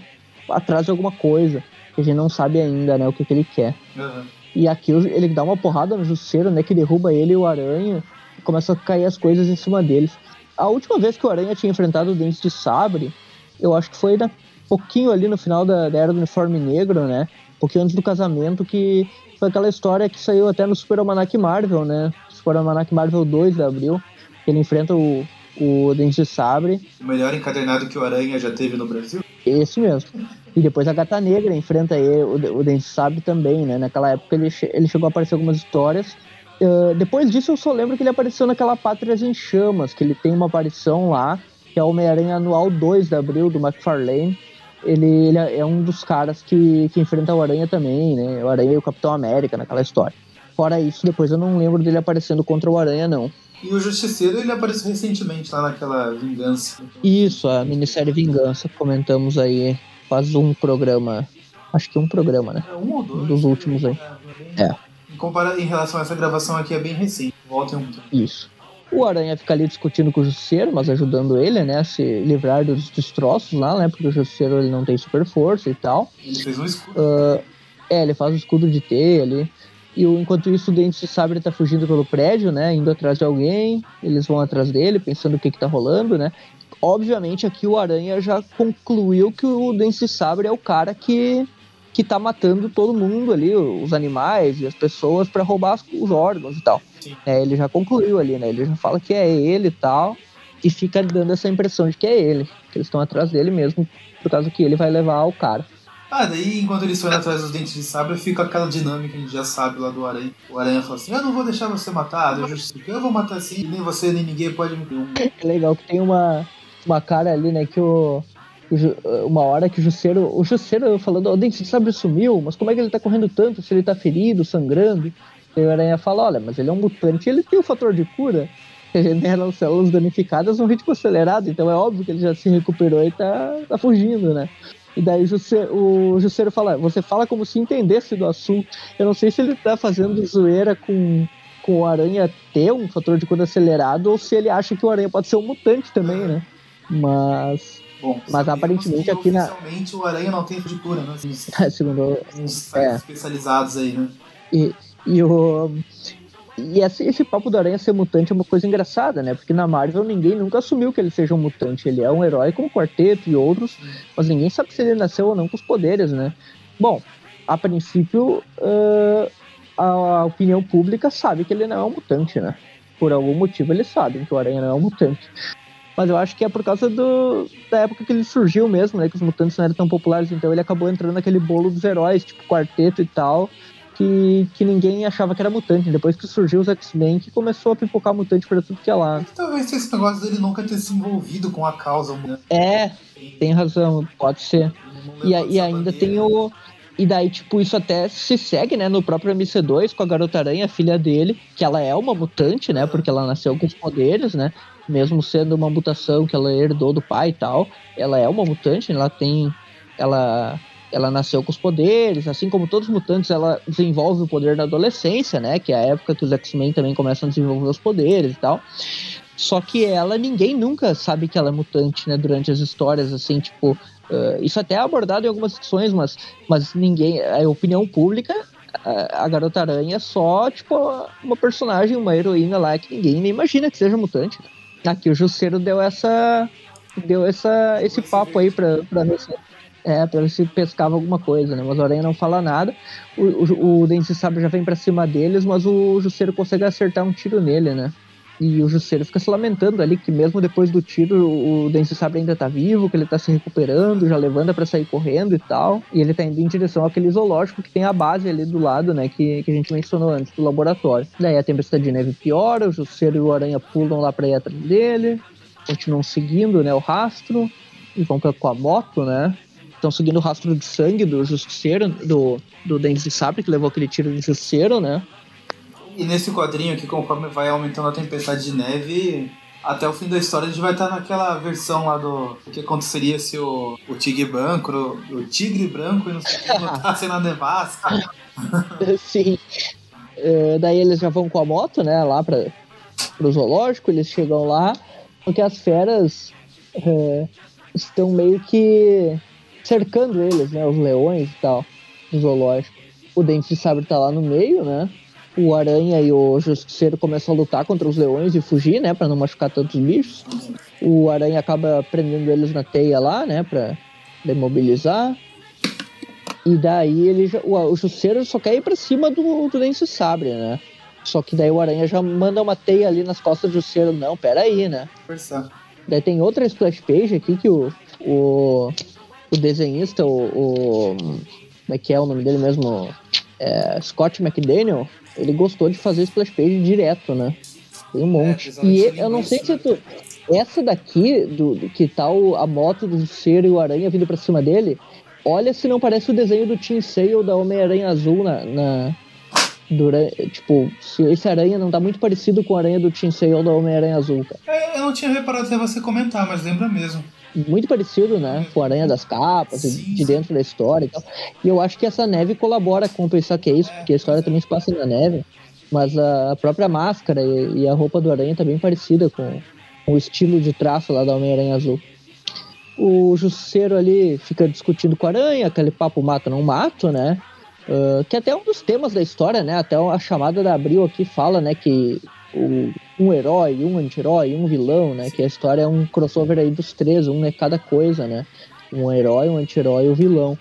atrás de alguma coisa. Que a gente não sabe ainda, né? O que, que ele quer. Uhum. E aqui ele dá uma porrada no Justiceiro, né? Que derruba ele e o Aranha. E começa a cair as coisas em cima deles. A última vez que o Aranha tinha enfrentado o Dente de Sabre, eu acho que foi na pouquinho ali no final da, da era do uniforme negro, né? Um pouquinho antes do casamento, que foi aquela história que saiu até no Super Almanac Marvel, né? Super Almanac Marvel 2 de abril. Ele enfrenta o, o Dente de Sabre. O melhor encadernado que o Aranha já teve no Brasil? Esse mesmo. E depois a Gata Negra enfrenta ele, o, o Dente de Sabre também, né? Naquela época ele, ele chegou a aparecer algumas histórias. Uh, depois disso eu só lembro que ele apareceu naquela Pátrias em Chamas, que ele tem uma aparição lá, que é o Homem-Aranha Anual 2 de abril, do McFarlane ele, ele é um dos caras que, que enfrenta o Aranha também, né? O Aranha e o Capitão América naquela história. Fora isso, depois eu não lembro dele aparecendo contra o Aranha, não. E o Justiceiro, ele apareceu recentemente lá naquela Vingança. Isso, a minissérie Vingança, comentamos aí faz um programa, acho que um programa, né? É um ou dois. Dos últimos aí. É. é. Em, em relação a essa gravação aqui, é bem recente. Voltem um Isso. O Aranha fica ali discutindo com o Justiceiro, mas ajudando ele, né, a se livrar dos destroços lá, né, porque o Justiceiro ele não tem super força e tal. Ele fez um escudo. Uh, é, ele faz o escudo de T ali. E enquanto isso, o Dente de Sabre tá fugindo pelo prédio, né, indo atrás de alguém. Eles vão atrás dele, pensando o que que tá rolando, né. Obviamente aqui o Aranha já concluiu que o Dente de Sabre é o cara que que tá matando todo mundo ali, os animais e as pessoas para roubar os órgãos e tal. É, ele já concluiu ali, né? Ele já fala que é ele e tal, e fica dando essa impressão de que é ele, que eles estão atrás dele mesmo, por causa que ele vai levar o cara. Ah, daí enquanto eles foram atrás dos dentes de sabre, fica aquela dinâmica que a gente já sabe lá do Aranha. O Aranha fala assim: Eu não vou deixar você matar, eu, eu vou matar assim, nem você nem ninguém pode me. É legal que tem uma, uma cara ali, né, que o uma hora que o Jusceiro, o Jusceiro falando, o Dente Sabre sumiu, mas como é que ele tá correndo tanto se ele tá ferido, sangrando? E o Aranha fala, olha, mas ele é um mutante ele tem o um fator de cura, que regenera as células danificadas num ritmo acelerado, então é óbvio que ele já se recuperou e tá, tá fugindo, né? E daí o Jusceiro, o Jusceiro fala, você fala como se entendesse do assunto. Eu não sei se ele tá fazendo zoeira com, com o Aranha ter um fator de cura acelerado ou se ele acha que o Aranha pode ser um mutante também, né? Mas Bom, mas aparentemente aqui na. Oficialmente o Aranha não tem de cura, né? (laughs) Segundo. Uns é. especializados aí, né? E, e o. E esse, esse papo do Aranha ser mutante é uma coisa engraçada, né? Porque na Marvel ninguém nunca assumiu que ele seja um mutante. Ele é um herói como Quarteto e outros, mas ninguém sabe se ele nasceu ou não com os poderes, né? Bom, a princípio, uh, a opinião pública sabe que ele não é um mutante, né? Por algum motivo eles sabem que o Aranha não é um mutante. Mas eu acho que é por causa do, da época que ele surgiu mesmo, né? Que os mutantes não eram tão populares, então ele acabou entrando naquele bolo dos heróis, tipo quarteto e tal, que, que ninguém achava que era mutante. Depois que surgiu os X-Men, que começou a pipocar mutante pra tudo que é lá. Talvez esse negócio dele nunca ter se envolvido com a causa, né? É, tem razão, pode ser. E, e ainda tem o. E daí, tipo, isso até se segue, né, no próprio MC2 com a Garota Aranha, a filha dele, que ela é uma mutante, né, porque ela nasceu com os poderes, né, mesmo sendo uma mutação que ela herdou do pai e tal, ela é uma mutante, ela tem. Ela, ela nasceu com os poderes, assim como todos os mutantes, ela desenvolve o poder na adolescência, né? Que é a época que os X-Men também começam a desenvolver os poderes e tal. Só que ela, ninguém nunca sabe que ela é mutante, né? Durante as histórias, assim, tipo. Uh, isso até é abordado em algumas secções, mas, mas ninguém. A opinião pública a Garota Aranha é só, tipo, uma personagem, uma heroína lá que ninguém nem imagina que seja mutante. Aqui o Jusceiro deu essa. Deu essa, esse papo aí pra, pra ver se. É, pra ver se pescava alguma coisa, né? Mas o Aranha não fala nada. O, o, o Dente Sabre já vem pra cima deles, mas o Jusceiro consegue acertar um tiro nele, né? E o Jusceiro fica se lamentando ali que mesmo depois do tiro o Dente Sabre ainda tá vivo, que ele tá se recuperando, já levanta para sair correndo e tal. E ele tá indo em direção àquele zoológico que tem a base ali do lado, né, que, que a gente mencionou antes, do laboratório. Daí a tempestade de neve piora, o Jusceiro e o Aranha pulam lá pra ir atrás dele, continuam seguindo, né, o rastro, e vão pra, com a moto, né, estão seguindo o rastro de sangue do Justiceiro, do, do Dente Sabre, que levou aquele tiro de Justiceiro, né, e nesse quadrinho aqui, conforme vai aumentando a tempestade de neve, até o fim da história a gente vai estar naquela versão lá do que aconteceria se o, o tigre branco, o, tigre branco e não sei o que na nevasca. (laughs) Sim. Uh, daí eles já vão com a moto, né, lá para o zoológico, eles chegam lá, porque as feras uh, estão meio que cercando eles, né, os leões e tal, do zoológico. O Dente de Sabre tá lá no meio, né, o Aranha e o Justiceiro começam a lutar contra os leões e fugir, né, para não machucar tantos bichos. O Aranha acaba prendendo eles na teia lá, né, para demobilizar. E daí ele já, o, o Justiceiro só quer ir para cima do, do Dente Sabre, né? Só que daí o Aranha já manda uma teia ali nas costas do Justiceiro. Não, pera aí, né? Forçar. Daí tem outra splash page aqui que o, o, o desenhista, o, o. Como é que é o nome dele mesmo? É, Scott McDaniel, ele gostou de fazer splash page direto, né? Tem um é, monte. É, e eu não sei se tu. Essa daqui, do, do que tá o, a moto do Cero e o Aranha vindo pra cima dele, olha se não parece o desenho do Team Sale da Homem-Aranha Azul na. na durante, tipo, se esse aranha não tá muito parecido com o aranha do Team Sale da Homem-Aranha Azul, cara. É, eu não tinha reparado até você comentar, mas lembra mesmo muito parecido, né? Com a Aranha das Capas, sim, de dentro da história e tal. E eu acho que essa neve colabora com pensar que é isso, porque a história também se passa na neve. Mas a própria máscara e, a roupa do Aranha tá bem parecida com, o estilo de traço lá da Homem-Aranha Azul. O Jusceiro ali fica discutindo com a Aranha, aquele papo mato não mato, né? Uh, que até é um dos temas da história, né? Até a chamada da Abril aqui fala, né? Que o, um herói, um anti-herói, um vilão, né? Que a história é um crossover aí dos três, um é cada coisa, né? Um herói, um anti-herói e um vilão.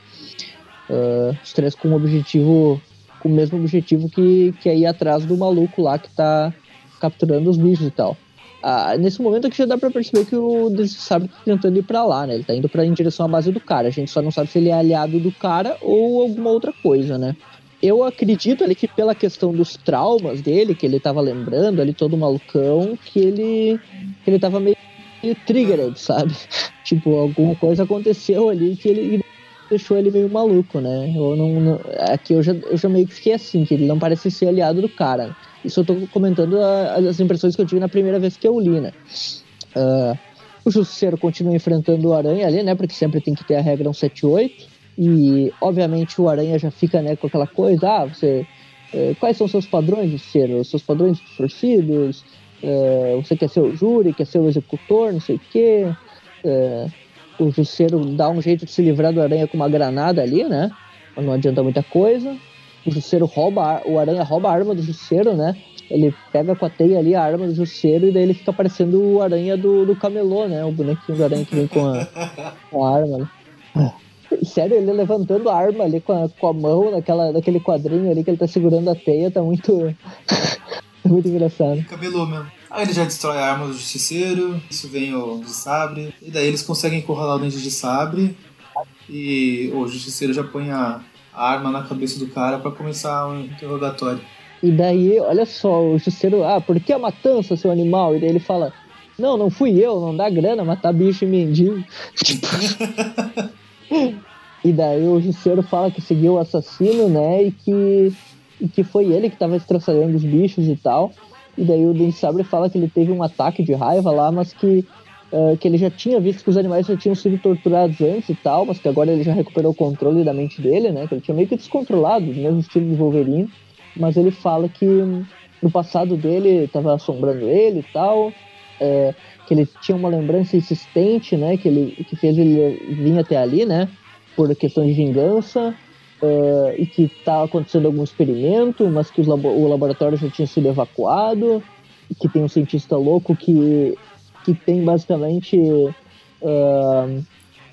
Uh, os três com o objetivo, com o mesmo objetivo que, que é ir atrás do maluco lá que tá capturando os bichos e tal. Ah, nesse momento aqui já dá pra perceber que o Desi sabe tá tentando ir pra lá, né? Ele tá indo pra, em direção à base do cara. A gente só não sabe se ele é aliado do cara ou alguma outra coisa, né? Eu acredito ali que pela questão dos traumas dele, que ele tava lembrando ali todo malucão, que ele, que ele tava meio, triggered, sabe? (laughs) tipo, alguma coisa aconteceu ali que ele deixou ele meio maluco, né? Eu não, não, aqui eu já, eu já meio que fiquei assim, que ele não parece ser aliado do cara. Isso eu tô comentando a, as impressões que eu tive na primeira vez que eu li, né? Uh, o Justiceiro continua enfrentando o Aranha ali, né? Porque sempre tem que ter a regra 178. E, obviamente, o Aranha já fica né, com aquela coisa: ah, você. Eh, quais são os seus padrões de ser? Os seus padrões distorcidos? Eh, você quer ser o júri, quer ser o executor, não sei o quê. Eh, o Jusceiro dá um jeito de se livrar do Aranha com uma granada ali, né? Mas não adianta muita coisa. O Jusceiro rouba, o Aranha rouba a arma do Jusceiro, né? Ele pega com a teia ali a arma do Jusceiro e daí ele fica parecendo o Aranha do, do Camelô, né? O bonequinho do Aranha que vem com a, com a arma. Né? Sério, ele levantando a arma ali com a, com a mão naquela, naquele quadrinho ali que ele tá segurando a teia, tá muito. (laughs) muito engraçado. Cabelou mesmo. Aí ele já destrói a arma do justiceiro, isso vem o de sabre, e daí eles conseguem encurralar o dente de sabre, e o justiceiro já põe a, a arma na cabeça do cara para começar o interrogatório. E daí, olha só, o justiceiro, ah, por que a matança, seu animal? E daí ele fala, não, não fui eu, não dá grana matar bicho e mendigo. (laughs) (laughs) e daí o justiceiro fala que seguiu o assassino, né, e que, e que foi ele que tava estraçalhando os bichos e tal. E daí o Dente Sabre fala que ele teve um ataque de raiva lá, mas que, uh, que ele já tinha visto que os animais já tinham sido torturados antes e tal, mas que agora ele já recuperou o controle da mente dele, né? Que ele tinha meio que descontrolado, do mesmo estilo do Wolverine. Mas ele fala que no passado dele estava assombrando ele e tal, é, que ele tinha uma lembrança insistente, né? Que, ele, que fez ele vir até ali, né? Por questão de vingança uh, e que está acontecendo algum experimento, mas que labo o laboratório já tinha sido evacuado, que tem um cientista louco que, que tem basicamente. Uh,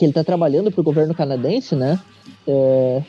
que ele está trabalhando para o governo canadense, né? É,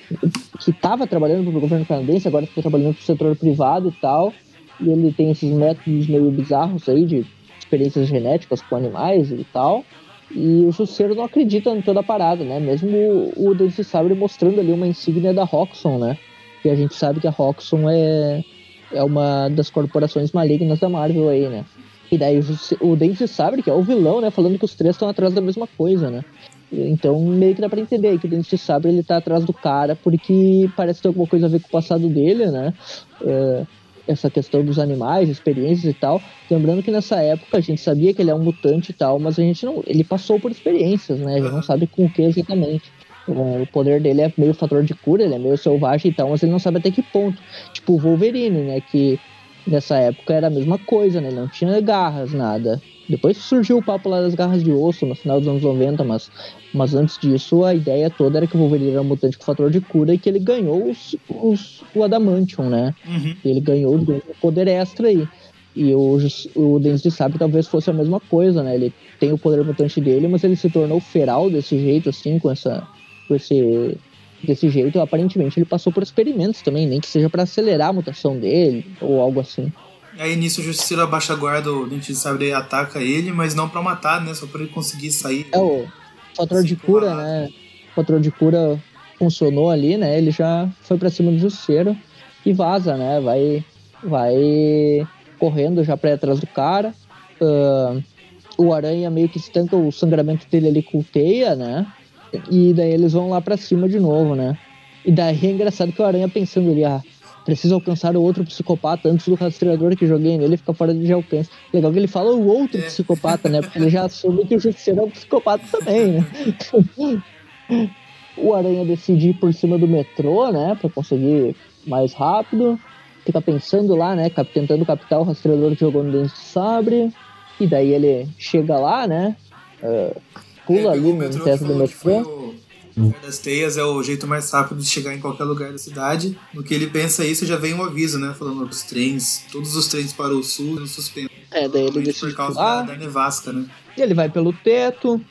que estava trabalhando para o governo canadense, agora está trabalhando para o setor privado e tal. E ele tem esses métodos meio bizarros aí de experiências genéticas com animais e tal. E o Jusceiro não acredita em toda a parada, né? Mesmo o, o Dente Sabre mostrando ali uma insígnia da Roxxon, né? E a gente sabe que a Roxxon é, é uma das corporações malignas da Marvel aí, né? E daí o, o Dente Sabre, que é o vilão, né? Falando que os três estão atrás da mesma coisa, né? Então meio que dá pra entender que o Dente Sabre ele tá atrás do cara porque parece ter alguma coisa a ver com o passado dele, né? Uh, essa questão dos animais, experiências e tal. Lembrando que nessa época a gente sabia que ele é um mutante e tal, mas a gente não. Ele passou por experiências, né? A gente não sabe com o que exatamente. O poder dele é meio fator de cura, ele é meio selvagem e tal, mas ele não sabe até que ponto. Tipo o Wolverine, né? Que nessa época era a mesma coisa, né? Ele não tinha garras, nada. Depois surgiu o papo lá das garras de osso no final dos anos 90, mas, mas antes disso a ideia toda era que o Wolverine era um mutante com fator de cura e que ele ganhou os, os o Adamantium, né? Uhum. Ele ganhou o poder extra aí. E o, o de Sabre talvez fosse a mesma coisa, né? Ele tem o poder mutante dele, mas ele se tornou feral desse jeito, assim, com essa. Com esse, desse jeito. Aparentemente ele passou por experimentos também, nem que seja para acelerar a mutação dele, ou algo assim. Aí nisso o Justiceiro abaixa a guarda, o Dente de Sabre ataca ele, mas não pra matar, né? Só pra ele conseguir sair. É, o fator de cura, né? O fator de cura funcionou ali, né? Ele já foi pra cima do Justiceiro e vaza, né? Vai, vai correndo já pra atrás do cara. Uh, o Aranha meio que estanca o sangramento dele ali com teia, né? E daí eles vão lá pra cima de novo, né? E daí é engraçado que o Aranha pensando ali, ah, preciso alcançar o outro psicopata antes do rastreador que joguei nele ficar fora de alcance. Legal que ele fala o outro é. psicopata, né? Porque ele já assume que o Justiceiro é um psicopata também, né? (laughs) o Aranha decide ir por cima do metrô, né? Pra conseguir mais rápido. Fica pensando lá, né? Tentando captar o rastreador que jogou no dente de sabre. E daí ele chega lá, né? Uh, pula é, ali no teto do metrô das teias é o jeito mais rápido de chegar em qualquer lugar da cidade. No que ele pensa isso, já vem um aviso, né? Falando que os trens, todos os trens para o sul estão suspensos. É, daí ele decide por causa da, da, nevasca, né? E ele vai pelo teto,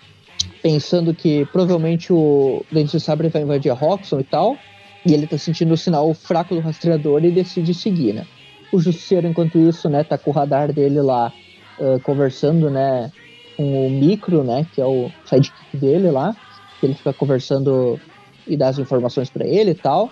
pensando que provavelmente o Dente de Sabre vai invadir a Roxxon e tal. E ele tá sentindo o sinal fraco do rastreador e decide seguir, né? O Justiceiro, enquanto isso, né, tá com o radar dele lá, uh, conversando, né, com o Micro, né, que é o sidekick dele lá que ele fica conversando e dá as informações para ele e tal.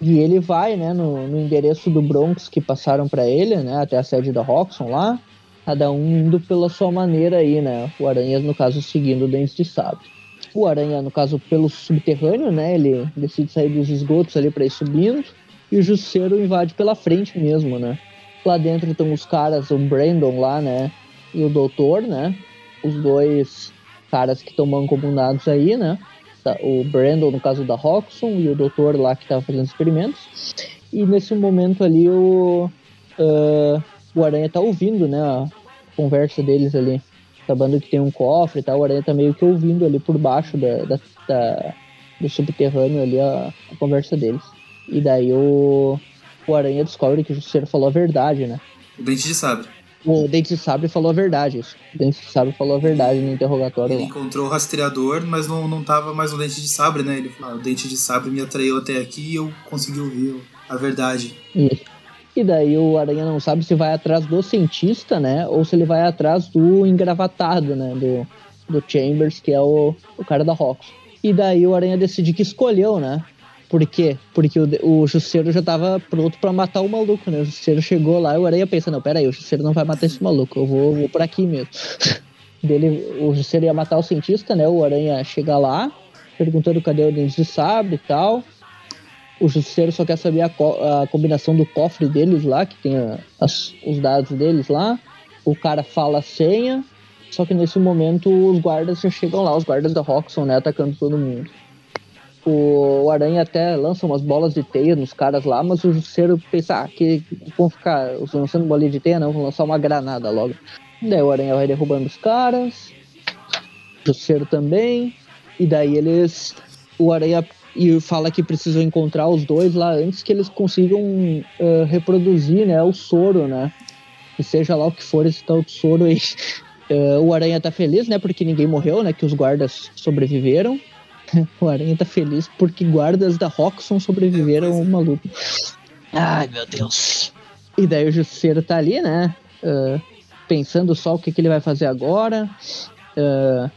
E ele vai, né, no, no endereço do Bronx que passaram para ele, né, até a sede da Roxxon lá, cada um indo pela sua maneira aí, né, o Aranha, no caso, seguindo o Dente de Sabre. O Aranha, no caso, pelo subterrâneo, né, ele decide sair dos esgotos ali para ir subindo, e o Jusceiro invade pela frente mesmo, né. Lá dentro estão os caras, o Brandon lá, né, e o Doutor, né, os dois caras que estão mancomunados aí, né? Tá, o Brandon, no caso da Roxxon, e o doutor lá que estava fazendo experimentos. E nesse momento ali o, uh, o Aranha tá ouvindo, né? A conversa deles ali. Sabendo que tem um cofre e tal, o Aranha tá meio que ouvindo ali por baixo da, da, da do subterrâneo ali a, a, conversa deles. E daí o, o Aranha descobre que o Justiceiro falou a verdade, né? O Dente de Sabre. O Dente de Sabre falou a verdade. O Dente de Sabre falou a verdade no interrogatório. Ele lá. encontrou o rastreador, mas não, não tava mais no Dente de Sabre, né? Ele falou, ah, o Dente de Sabre me atraiu até aqui e eu consegui ouvir a verdade. Isso. E daí o Aranha não sabe se vai atrás do cientista, né? Ou se ele vai atrás do engravatado, né? Do, do Chambers, que é o, o cara da Rox. E daí o Aranha decide que escolheu, né? Por quê? Porque o, o Jusceiro já tava pronto para matar o maluco, né? O Jusceiro chegou lá e o Aranha pensa, não, peraí, o Jusceiro não vai matar esse maluco, eu vou, vou por aqui mesmo. (laughs) Dele, o Jusceiro ia matar o cientista, né? O Aranha chega lá, perguntando cadê o dente de sabre e tal. O Jusceiro só quer saber a, co a combinação do cofre deles lá, que tem a, as, os dados deles lá. O cara fala a senha, só que nesse momento os guardas já chegam lá, os guardas da Roxxon, né, atacando todo mundo. O Aranha até lança umas bolas de teia nos caras lá, mas o Jusceiro pensa, ah, que vão ficar lançando bolinha de teia, não, vão lançar uma granada logo. Daí o Aranha vai derrubando os caras, o Jusceiro também, e daí eles. O Aranha e fala que precisam encontrar os dois lá antes que eles consigam uh, reproduzir né, o soro, né? E seja lá o que for esse tal de soro aí. Uh, (laughs) o Aranha tá feliz, né? Porque ninguém morreu, né? Que os guardas sobreviveram. O Aranha tá feliz porque guardas da Roxxon sobreviveram ao maluco. Ai, meu Deus. E daí o Jusceiro tá ali, né? Uh, pensando só o que, que ele vai fazer agora. Uh,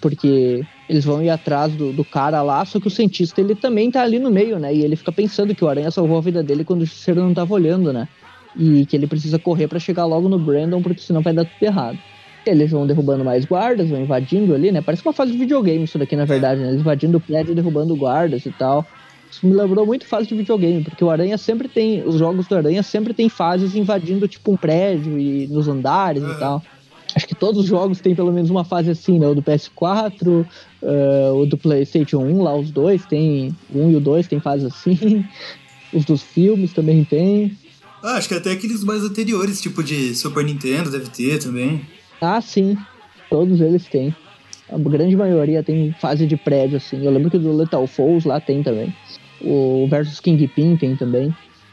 porque eles vão ir atrás do, do, cara lá, só que o cientista ele também tá ali no meio, né? E ele fica pensando que o Aranha salvou a vida dele quando o Jusceiro não tava olhando, né? E que ele precisa correr para chegar logo no Brandon, porque senão vai dar tudo errado. Eles vão derrubando mais guardas, vão invadindo ali, né? Parece uma fase de videogame isso daqui, na verdade, né? Eles invadindo o prédio e derrubando guardas e tal. Isso me lembrou muito fase de videogame, porque o Aranha sempre tem. Os jogos do Aranha sempre tem fases invadindo, tipo, um prédio e nos andares uhum. e tal. Acho que todos os jogos têm pelo menos uma fase assim, né? O do PS4, uh, eh, o do PlayStation 1, lá os dois tem. O 1 e o 2 tem fase assim. (laughs) Os dos filmes também tem. Ah, acho que até aqueles mais anteriores, tipo de Super Nintendo, deve ter também. Ah, sim. Todos eles têm. A grande maioria tem fase de prédio, assim. Eu lembro que do Lethal Falls lá tem também. O Versus Kingpin tem também.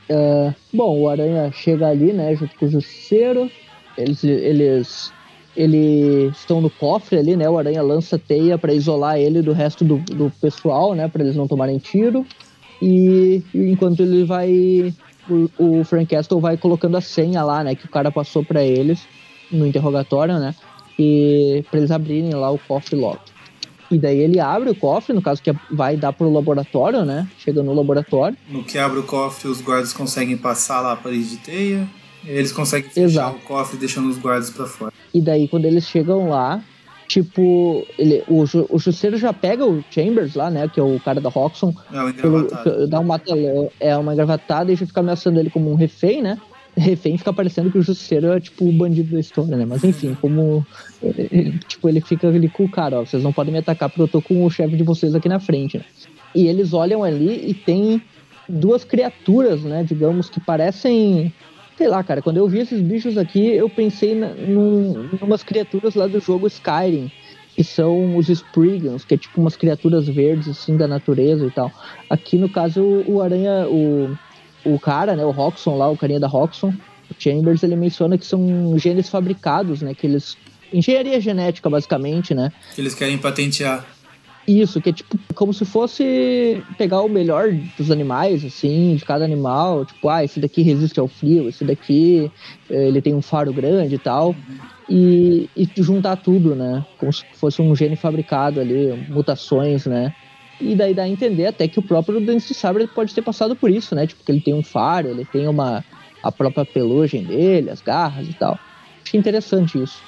Uh, bom, o Aranha chega ali, né, junto com o Justiceiro. Eles, eles, eles estão no cofre ali, né? O Aranha lança teia para isolar ele do resto do, do pessoal, né? Para eles não tomarem tiro. E, e enquanto ele vai. O, o Frank Castle vai colocando a senha lá, né? Que o cara passou para eles no interrogatório, né? E para eles abrirem lá o cofre logo. E daí ele abre o cofre, no caso que vai dar pro laboratório, né? Chega no laboratório. No que abre o cofre, os guardas conseguem passar lá a parede de teia. eles conseguem fechar Exato. o cofre deixando os guardas para fora. E daí quando eles chegam lá, tipo, ele, o, o Jusceiro já pega o Chambers lá, né? Que é o cara da Roxxon. É, um engravatado. Dá uma, é uma engravatada e já fica ameaçando ele como um refém, né? Refém fica parecendo que o Justiceiro é tipo o bandido da história, né? Mas enfim, como. Tipo, ele fica ali com o cara, ó, vocês não podem me atacar porque eu tô com o chefe de vocês aqui na frente, né? E eles olham ali e tem duas criaturas, né? Digamos que parecem. Sei lá, cara, quando eu vi esses bichos aqui, eu pensei num, umas criaturas lá do jogo Skyrim, que são os Spriggans, que é tipo umas criaturas verdes, assim, da natureza e tal. Aqui, no caso, o, o Aranha. O, o cara, né, o Roxon lá, o carinha da Roxon, o Chambers, ele menciona que são genes fabricados, né, que eles engenharia genética basicamente, né? Que eles querem patentear. Isso, que é tipo como se fosse pegar o melhor dos animais, assim, de cada animal. Tipo, ah, esse daqui resiste ao frio, esse daqui eh, ele tem um faro grande e tal. E, e juntar tudo, né? Como se fosse um gene fabricado ali, mutações, né? E daí dá a entender até que o próprio Dance Sabre pode ter passado por isso, né? Tipo, que ele tem um faro, ele tem uma a própria pelugem dele, as garras e tal. Achei interessante isso.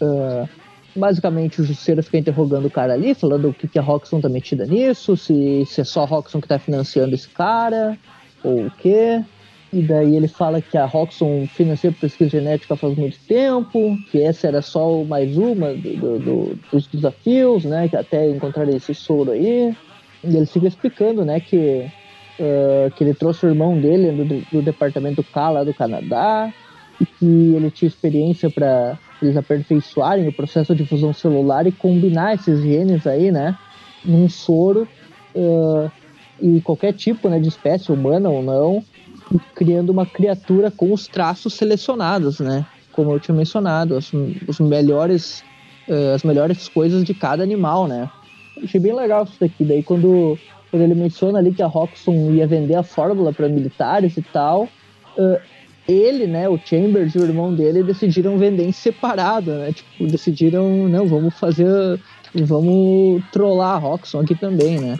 Uh, basicamente, o Jusceiro fica interrogando o cara ali, falando o que, que a Roxxon tá metida nisso, se, se é só a Roxxon que tá financiando esse cara, ou o quê. E daí ele fala que a Roxxon financia pesquisa genética faz muito tempo, que essa era só mais uma do, do, dos desafios, né? Que até encontrar esse soro aí. E ele fica explicando, né, que, uh, que ele trouxe o irmão dele do, do departamento K lá do Canadá, e que ele tinha experiência para eles aperfeiçoarem o processo de fusão celular e combinar esses genes aí, né, num soro. Uh, e qualquer tipo né, de espécie, humana ou não, criando uma criatura com os traços selecionados, né? Como eu tinha mencionado, as, os melhores, uh, as melhores coisas de cada animal, né? Achei bem legal isso daqui. Daí quando, quando ele menciona ali que a Roxxon ia vender a fórmula para militares e tal, uh, ele, né, o Chambers e o irmão dele decidiram vender em separado, né? Tipo, decidiram, não, vamos fazer, vamos trollar a Roxxon aqui também, né?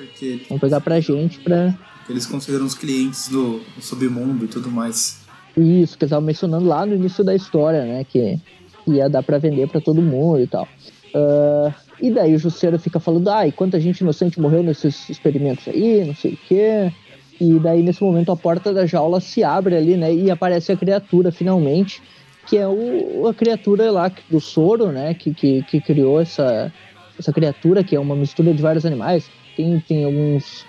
Vamos pegar pra gente pra... Eles consideram os clientes do, do submundo e tudo mais. Isso, que eles estavam mencionando lá no início da história, né? Que ia dar para vender para todo mundo e tal. Uh, e daí o Jusceiro fica falando, ai, ah, quanta gente inocente morreu nesses experimentos aí, não sei o quê. E daí, nesse momento, a porta da jaula se abre ali, né? E aparece a criatura, finalmente, que é o, a criatura lá do soro, né? Que, que, que criou essa, essa criatura, que é uma mistura de vários animais. Tem, tem alguns,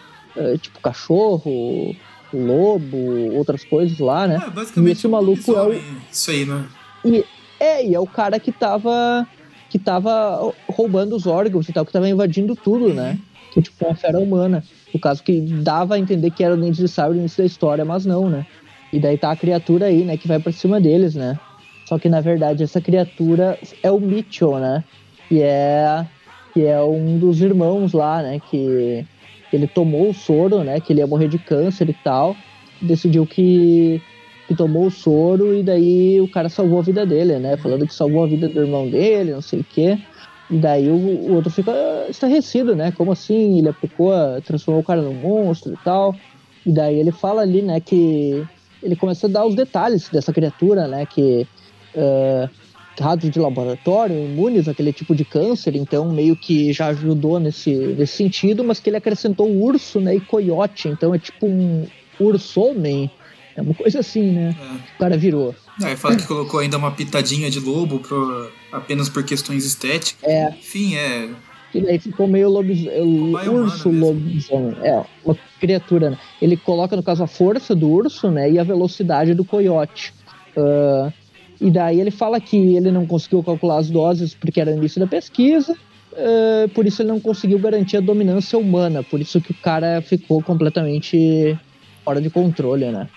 tipo, cachorro, lobo, outras coisas lá, né? É, basicamente, e esse maluco é o... Isso aí, né? E, é, e é o cara que tava que tava roubando os órgãos e tal, que tava invadindo tudo, né? Que tipo uma fera humana. No caso que dava a entender que era o Dente de Sabre no início da história, mas não, né? E daí tá a criatura aí, né, que vai para cima deles, né? Só que na verdade essa criatura é o Mitchell, né? Que é que é um dos irmãos lá, né, que ele tomou o soro, né, que ele ia morrer de câncer e tal. Decidiu que que tomou o soro e daí o cara salvou a vida dele, né? Falando que salvou a vida do irmão dele, não sei o quê. E daí o, o outro fica estarrecido, né? Como assim? Ele aplicou, transformou o cara num monstro e tal. E daí ele fala ali, né, que ele começa a dar os detalhes dessa criatura, né? Que uh, ratos de laboratório, imunes aquele tipo de câncer, então meio que já ajudou nesse, nesse sentido, mas que ele acrescentou urso, né? E coiote, então é tipo um urso-homem é uma coisa assim, né? É. O cara virou. É, fala que colocou ainda uma pitadinha de lobo apenas por questões estéticas. É. Enfim, é. E daí ficou meio lobisomem. Urso lobisomem. É, uma criatura, né? Ele coloca, no caso, a força do urso, né? E a velocidade do coiote. Uh, e daí ele fala que ele não conseguiu calcular as doses porque era início da pesquisa. Uh, por isso ele não conseguiu garantir a dominância humana. Por isso que o cara ficou completamente fora de controle, né?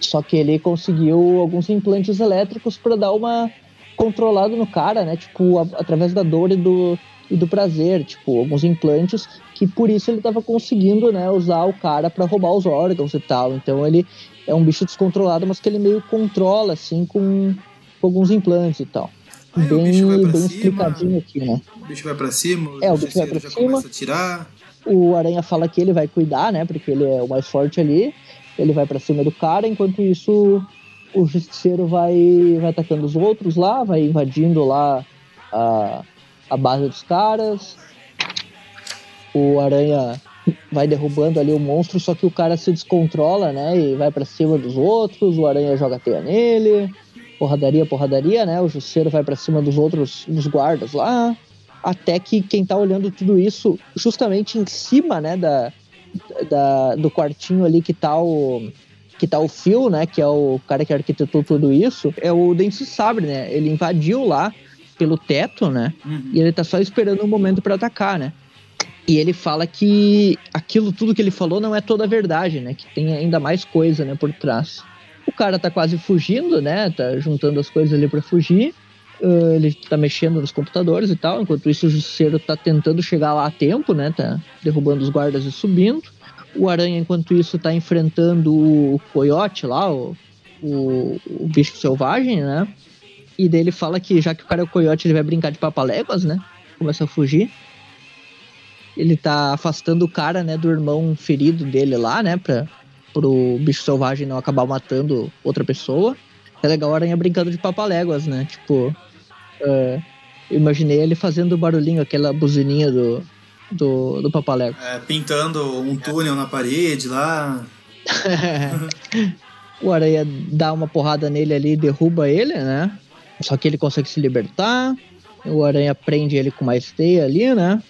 Só que ele conseguiu alguns implantes elétricos para dar uma controlada no cara, né? Tipo, a, através da dor e do, e do prazer, tipo, alguns implantes que por isso ele estava conseguindo, né, usar o cara para roubar os órgãos e tal. Então ele é um bicho descontrolado, mas que ele meio controla assim com, com alguns implantes e tal. Aí bem, bem cima, explicadinho aqui, né? O bicho vai para cima, o é, o bicho vai já cima. começa a tirar. O Aranha fala que ele vai cuidar, né? Porque ele é o mais forte ali ele vai para cima do cara, enquanto isso o justiceiro vai, vai atacando os outros lá, vai invadindo lá a, a base dos caras. O aranha vai derrubando ali o monstro, só que o cara se descontrola, né? E vai para cima dos outros, o aranha joga teia nele. Porradaria, porradaria, né? O justiceiro vai para cima dos outros, dos guardas lá. Até que quem tá olhando tudo isso, justamente em cima, né, da, da, do quartinho ali que tá o que tá o Phil, né, que é o cara que arquitetou tudo isso, é o Dente Sabre, né? Ele invadiu lá pelo teto, né? Uhum. E ele tá só esperando um momento para atacar, né? E ele fala que aquilo tudo que ele falou não é toda a verdade, né? Que tem ainda mais coisa, né, por trás. O cara tá quase fugindo, né? Tá juntando as coisas ali para fugir. Uh, ele tá mexendo nos computadores e tal. Enquanto isso, o Justiceiro tá tentando chegar lá a tempo, né? Tá derrubando os guardas e subindo. O Aranha, enquanto isso, tá enfrentando o Coyote lá, o, o, o bicho selvagem, né? E daí ele fala que já que o cara é o Coyote, ele vai brincar de papaléguas, né? Começa a fugir. Ele tá afastando o cara, né, do irmão ferido dele lá, né? Pra, pro bicho selvagem não acabar matando outra pessoa. É legal o Aranha brincando de papaléguas, né? Tipo, Uh, imaginei ele fazendo barulhinho, aquela buzininha do, do, do Papalego. É, pintando um túnel na parede lá. (laughs) o Aranha dá uma porrada nele ali e derruba ele, né? Só que ele consegue se libertar. O Aranha prende ele com mais teia ali, né?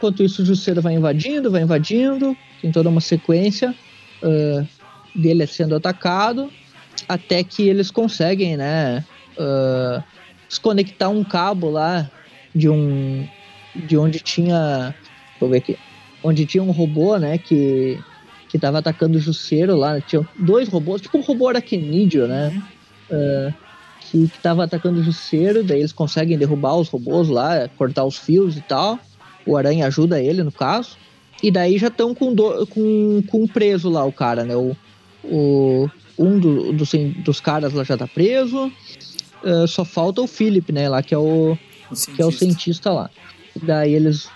Enquanto isso, o Jusceiro vai invadindo, vai invadindo. Tem toda uma sequência uh, dele sendo atacado. Até que eles conseguem, né? Uh, desconectar um cabo lá de um de onde tinha vou ver aqui onde tinha um robô né que que tava atacando o Jusceiro lá tinha dois robôs tipo um robô aracnídeo né uh, que, que tava atacando o Jusceiro daí eles conseguem derrubar os robôs lá cortar os fios e tal o Aranha ajuda ele no caso e daí já estão com, do, com com preso lá o cara né o, O, um do, do, dos caras lá já tá preso. Uh, só falta o Philip, né? Lá que é o, o que é o cientista lá. Daí eles.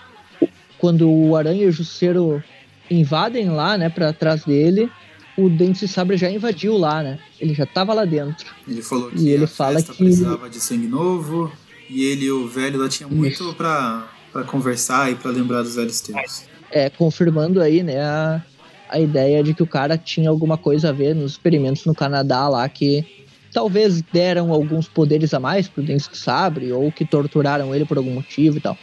Quando o Aranha e o Justiceiro invadem lá, né, pra trás dele, o Dente Sabre já invadiu lá, né? Ele já tava lá dentro. Ele falou que e ele fala que precisava de sangue novo e ele e o velho lá tinha muito pra, pra conversar e pra lembrar dos velhos tempos. É, confirmando aí, né, a, a ideia de que o cara tinha alguma coisa a ver nos experimentos no Canadá lá que talvez deram alguns poderes a mais pro Dente Sabre ou que torturaram ele por algum motivo e tal.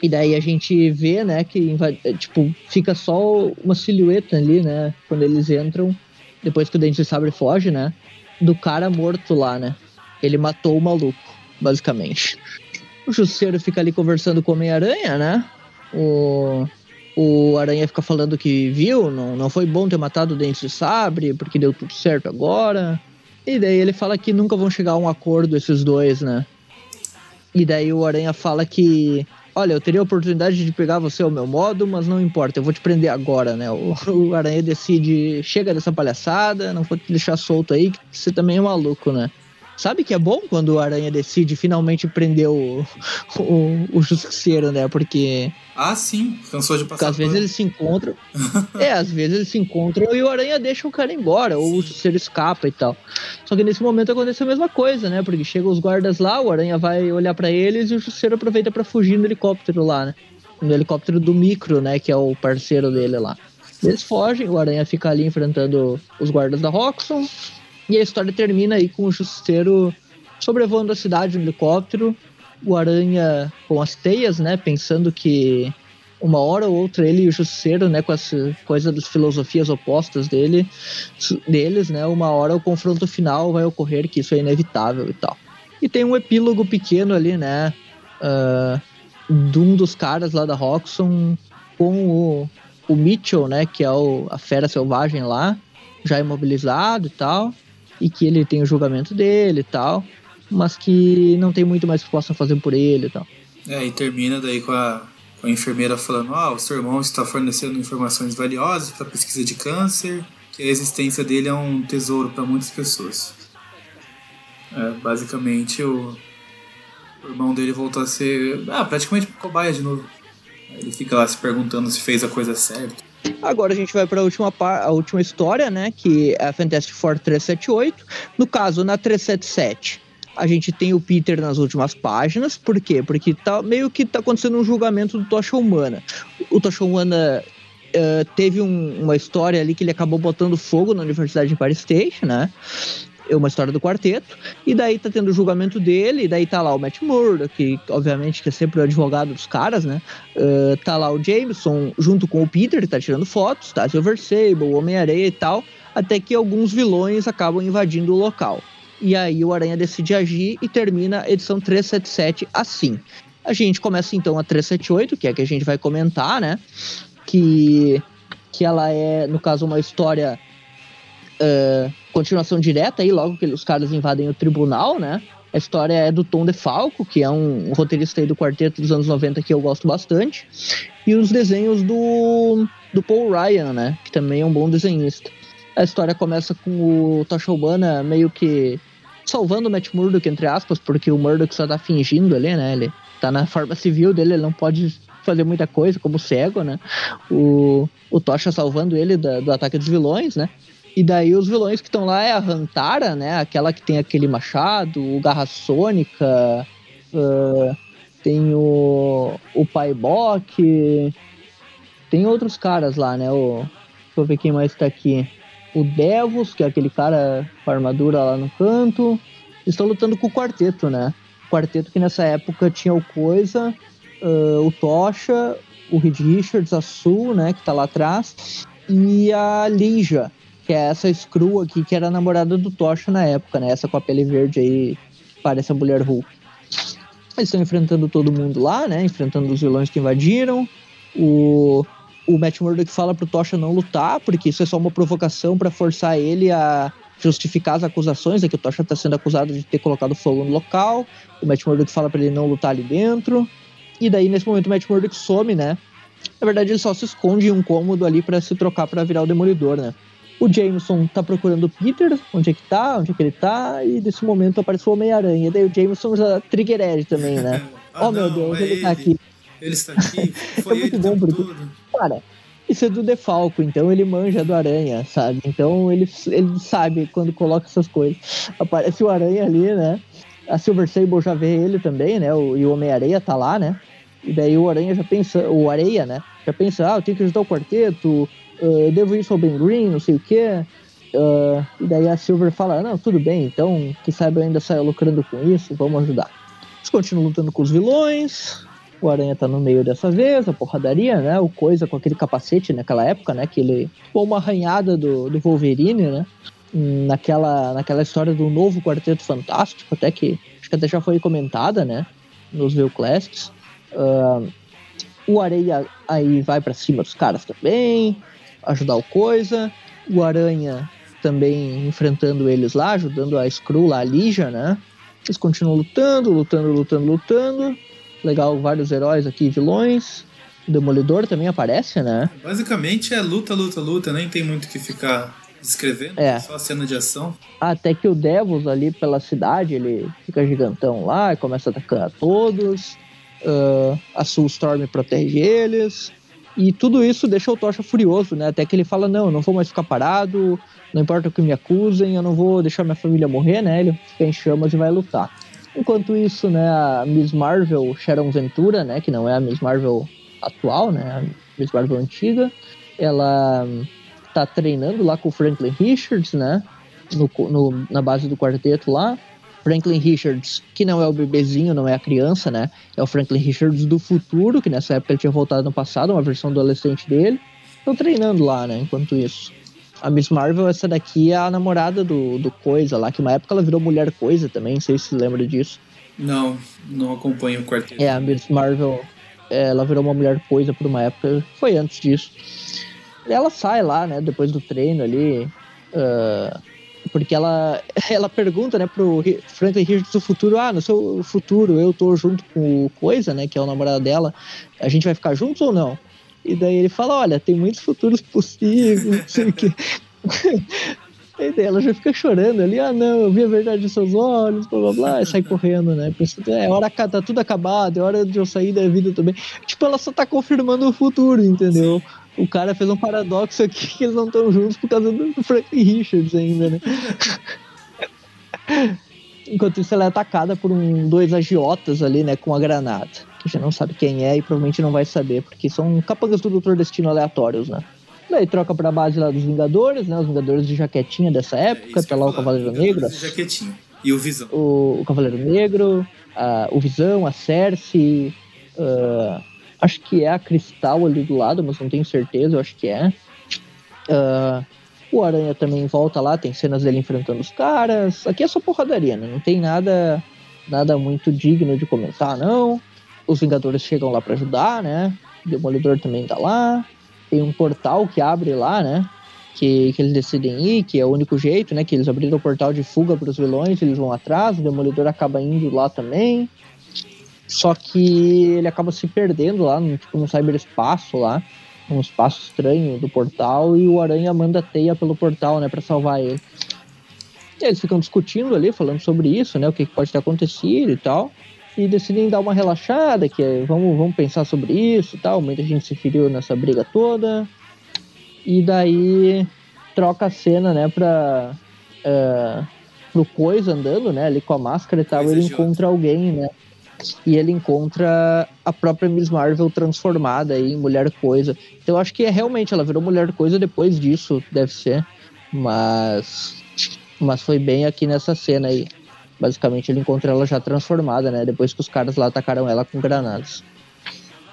E daí a gente vê, né, que tipo, fica só uma silhueta ali, né, quando eles entram, depois que o Dente Sabre foge, né, do cara morto lá, né. Ele matou o maluco, basicamente. O Justiceiro fica ali conversando com o Homem-Aranha, né, o, o Aranha fica falando que viu, não, não foi bom ter matado o Dente de Sabre, porque deu tudo certo agora. E daí ele fala que nunca vão chegar a um acordo esses dois, né. E daí o Aranha fala que olha, eu teria a oportunidade de pegar você ao meu modo, mas não importa, eu vou te prender agora, né? O, (laughs) o Aranha decide, chega dessa palhaçada, não vou te deixar solto aí, que você também é maluco, né? Sabe que é bom quando o Aranha decide finalmente prender o, o, o Justiceiro, né? Porque. Ah, sim, cansou de passar. Porque às vezes eles se encontram. (laughs) é, às vezes eles se encontram e o Aranha deixa o cara embora, ou o Justiceiro escapa e tal. Só que nesse momento acontece a mesma coisa, né? Porque chegam os guardas lá, o Aranha vai olhar para eles e o Justiceiro aproveita para fugir no helicóptero lá, né? No helicóptero do Micro, né? Que é o parceiro dele lá. Eles fogem, o Aranha fica ali enfrentando os guardas da Roxxon. E a história termina aí com o Justiceiro sobrevoando a cidade no helicóptero, o Aranha com as teias, né, pensando que uma hora ou outra ele e o Justiceiro, né, com essa coisa das filosofias opostas dele, deles, né, uma hora o confronto final vai ocorrer, que isso é inevitável e tal. E tem um epílogo pequeno ali, né, uh, de um dos caras lá da Roxxon com o, o Mitchell, né, que é o, a fera selvagem lá, já imobilizado e tal e que ele tem o julgamento dele e tal, mas que não tem muito mais que possa fazer por ele e tal. É, e termina daí com a, com a enfermeira falando: Ah, o seu irmão está fornecendo informações valiosas para pesquisa de câncer, que a existência dele é um tesouro para muitas pessoas. É, basicamente, o, o irmão dele voltou a ser ah, praticamente cobaia de novo. Ele fica lá se perguntando se fez a coisa certa. Agora a gente vai para a última, a última história, né? Que é a Fantastic Four 378. No caso, na 377, a gente tem o Peter nas últimas páginas. Por quê? Porque tá, meio que tá acontecendo um julgamento do Tocha Humana. O Tocha Humana uh, teve um, uma história ali que ele acabou botando fogo na Universidade de Paris State, né? É uma história do quarteto, e daí tá tendo o julgamento dele, e daí tá lá o Matt Murdock, que obviamente que é sempre o advogado dos caras, né? Uh, tá lá o Jameson junto com o Peter, tá tirando fotos, tá? Silver Sable, o Homem-Areia e tal, até que alguns vilões acabam invadindo o local. E aí o Aranha decide agir e termina a edição 377 assim. A gente começa então a 378, que é a que a gente vai comentar, né? Que, que ela é, no caso, uma história uh, continuação direta aí, logo que os caras invadem o tribunal, né? A história é do Tom DeFalco, que é um, roteirista aí do quarteto dos anos 90 que eu gosto bastante. E os desenhos do, do Paul Ryan, né? Que também é um bom desenhista. A história começa com o Tocha Urbana meio que salvando o Matt Murdock, entre aspas, porque o Murdock só tá fingindo ali, né? Ele tá na forma civil dele, ele não pode fazer muita coisa como cego, né? O, o Tocha salvando ele da, do ataque dos vilões, né? E daí os vilões que estão lá é a Rantara, né? Aquela que tem aquele machado, o Garra Sônica, uh, tem o, o Paibok, tem outros caras lá, né? O, deixa eu ver quem mais tá aqui. O Devos, que é aquele cara com a armadura lá no canto. Estão lutando com o quarteto, né? O quarteto que nessa época tinha o Coisa, uh, o Tocha, o Reed Richards, a Sul, né? Que tá lá atrás. E a Lija, que é essa Screw aqui, que era a namorada do Tocha na época, né? Essa com a pele verde aí, parece a mulher Hulk. Eles estão enfrentando todo mundo lá, né? Enfrentando os vilões que invadiram. O, o Matt Murdock fala pro Tocha não lutar, porque isso é só uma provocação para forçar ele a justificar as acusações, é que o Tocha tá sendo acusado de ter colocado fogo no local. O Matt Murdock fala para ele não lutar ali dentro. E daí, nesse momento, o Matt Murdock some, né? Na verdade, ele só se esconde em um cômodo ali para se trocar para virar o Demolidor, né? O Jameson tá procurando o Peter, onde é que tá, onde é que ele tá, e nesse momento apareceu o Homem-Aranha. Daí o Jameson já trigger edge também, né? (laughs) Ah, oh meu não, Deus, é ele tá aqui. Ele está aqui, (laughs) foi É muito bom, porque- todo. Cara, isso é do Defalco, então ele manja do Aranha, sabe? Então ele, ele sabe quando coloca essas coisas. Aparece o Aranha ali, né? A Silver Sable já vê ele também, né? O, e o Homem-Areia tá lá, né? E daí o Aranha já pensa, o Areia, né? Já pensa, ah, eu tenho que ajudar o quarteto, eu devo isso ao Ben Green, não sei o quê. Ah, e daí a Silver fala, não, tudo bem, então, que saiba eu ainda saia lucrando com isso, vamos ajudar. Eles continuam lutando com os vilões, o Aranha tá no meio dessa vez, a porradaria, né? O Coisa com aquele capacete naquela época, né? Que ele. Tipo uma arranhada do, do Wolverine, né? Naquela, naquela história do novo Quarteto Fantástico, até que. Acho que até já foi comentada, né? Nos View Classics. Ah, o Areia aí vai pra cima dos caras também, ajudar o Coisa. O Aranha também enfrentando eles lá, ajudando a Skrull lá, a Lígia, né? Eles continuam lutando, lutando, lutando, lutando. Legal, vários heróis aqui, vilões. O Demolidor também aparece, né? Basicamente é luta, luta, luta, nem tem muito o que ficar descrevendo, É. só cena de ação. Até que o Devils ali pela cidade, ele fica gigantão lá e começa a atacar a todos. Ah, a Soulstorm protege eles. E tudo isso deixa o Tocha furioso, né? Até que ele fala, não, eu não vou mais ficar parado, não importa o que me acusem, eu não vou deixar minha família morrer, né? Ele fica em chamas e vai lutar. Enquanto isso, né, a Miss Marvel, Sharon Ventura, né, que não é a Miss Marvel atual, né, a Miss Marvel antiga, ela hum, tá treinando lá com o Franklin Richards, né, no, no- na base do quarteto lá. Franklin Richards, que não é o bebezinho, não é a criança, né, é o Franklin Richards do futuro, que nessa época ele tinha voltado no passado, uma versão adolescente dele. Estão treinando lá, né, enquanto isso. A Miss Marvel, essa daqui é a namorada do, do Coisa lá, que uma época ela virou Mulher Coisa também, não sei se você lembra disso. Não, não acompanho o quarteto. É, a Miss Marvel, é, ela virou uma mulher coisa por uma época, foi antes disso. Ela sai lá, né, depois do treino ali, ah, porque ela, (laughs) ela pergunta, né, pro Franklin Richards do futuro, ah, no seu futuro eu tô junto com o Coisa, né, que é o namorado dela, a gente vai ficar juntos ou não? E daí ele fala, olha, tem muitos futuros possíveis, não sei o que. (laughs) E daí ela já fica chorando ali, ah não, eu vi a verdade nos seus olhos, blá blá blá, e sai correndo, né? É hora tá tudo acabado, é hora de eu sair da vida também. Tipo, ela só tá confirmando o futuro, entendeu? O cara fez um paradoxo aqui que eles não estão juntos por causa do Franklin Richards ainda, né? (laughs) Enquanto isso, ela é atacada por um, dois agiotas ali, né, com a granada. Que já não sabe quem é e provavelmente não vai saber, porque são capangas do Doutor Destino aleatórios, né? Daí troca pra base lá dos Vingadores, né? Os Vingadores de jaquetinha dessa É época, que tá lá o Cavaleiro Negro, e Jaquetinho. E o Visão. o, o Cavaleiro Negro, a- o Visão, a Cersei, ah, acho que é a Cristal ali do lado, mas não tenho certeza, eu acho que é. Ah, o Aranha também volta lá, tem cenas dele enfrentando os caras. Aqui é só porradaria, né? Não tem nada, nada muito digno de comentar, não. Os Vingadores chegam lá pra ajudar, né? O Demolidor também tá lá. Tem um portal que abre lá, né? Que, que eles decidem ir, que é o único jeito, né? Que eles abriram o portal de fuga para os vilões, eles vão atrás, o Demolidor acaba indo lá também. Só que ele acaba se perdendo lá, num, tipo, num cyberespaço lá, um espaço estranho do portal, e o Aranha manda a teia pelo portal, né, pra salvar ele. E eles ficam discutindo ali, falando sobre isso, né, o que que pode ter acontecido e tal. E decidem dar uma relaxada, que é, vamos, vamos pensar sobre isso e tal. Muita gente se feriu nessa briga toda. E daí troca a cena, né, pra. é, pro Coisa andando, né, ali com a máscara e tal. Coisa Ele encontra alguém, né. E ele encontra a própria Miss Marvel transformada aí em Mulher Coisa. Então eu acho que é realmente, ela virou Mulher Coisa depois disso, deve ser. Mas. Mas foi bem aqui nessa cena aí. Basicamente ele encontra ela já transformada, né? Depois que os caras lá atacaram ela com granadas.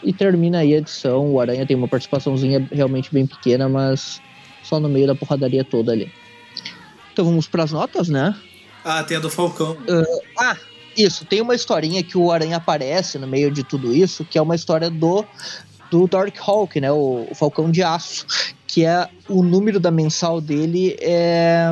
E termina aí a edição. O Aranha tem uma participaçãozinha realmente bem pequena, mas só no meio da porradaria toda ali. Então vamos pras notas, né? Ah, tem a do Falcão. Ah, isso. Tem uma historinha que o Aranha aparece no meio de tudo isso, que é uma história do, do Dark Hawk, né? O, o Falcão de Aço. Que é o número da mensal dele é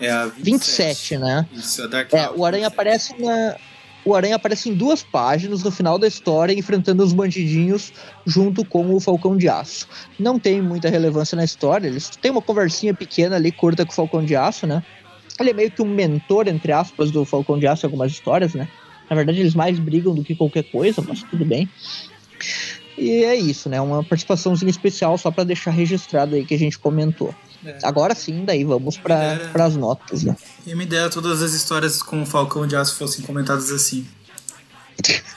É a 27. 27, né? Isso, a Dark É, o Aranha 27. aparece na. o Aranha aparece em duas páginas no final da história, enfrentando os bandidinhos junto com o Falcão de Aço. Não tem muita relevância na história, eles têm uma conversinha pequena ali, curta com o Falcão de Aço, né? Ele é meio que um mentor, entre aspas, do Falcão de Aço em algumas histórias, né? Na verdade, eles mais brigam do que qualquer coisa, mas tudo bem. E é isso, né? Uma participaçãozinha especial só para deixar registrado aí que a gente comentou. É. Agora sim, daí vamos para as notas, né? E me dera todas as histórias com o Falcão de Aço fossem comentadas assim. (laughs)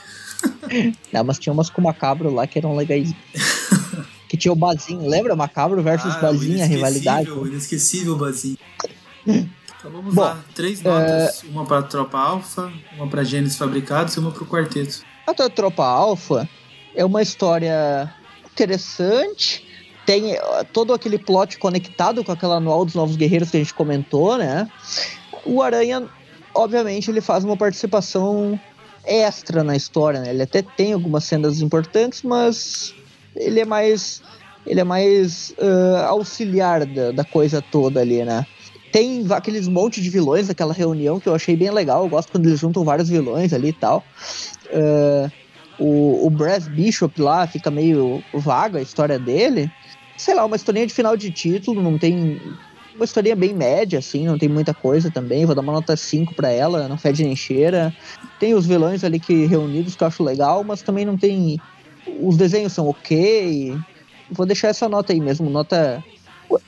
Não, mas tinha umas com o Macabro lá que eram legais. (laughs) que tinha o Bazinho, lembra? Macabro versus ah, Bazinho, a rivalidade. O inesquecível Bazinho. (laughs) Então vamos Bom, lá. Três notas. É... Uma para Tropa Alpha, uma para Gênesis Fabricados e uma para o Quarteto. A Tropa Alpha é uma história interessante tem eh, todo aquele plot conectado com aquela anual dos Novos Guerreiros que a gente comentou, né? O Aranha, obviamente, ele faz uma participação extra na história, né? Ele até tem algumas cenas importantes, mas ele é mais ele é mais uh, auxiliar da, da coisa toda ali, né? Tem aqueles monte de vilões daquela reunião que eu achei bem legal. Eu gosto quando eles juntam vários vilões ali e tal. Uh, o, o Brass Bishop lá fica meio vaga a história dele sei lá, uma historinha de final de título, não tem. Uma historinha bem média, assim, não tem muita coisa também. Vou dar uma nota 5 para ela, não fede nem cheira. Tem os vilões ali que reunidos que eu acho legal, mas também não tem. Os desenhos são ok. Vou deixar essa nota aí mesmo, nota.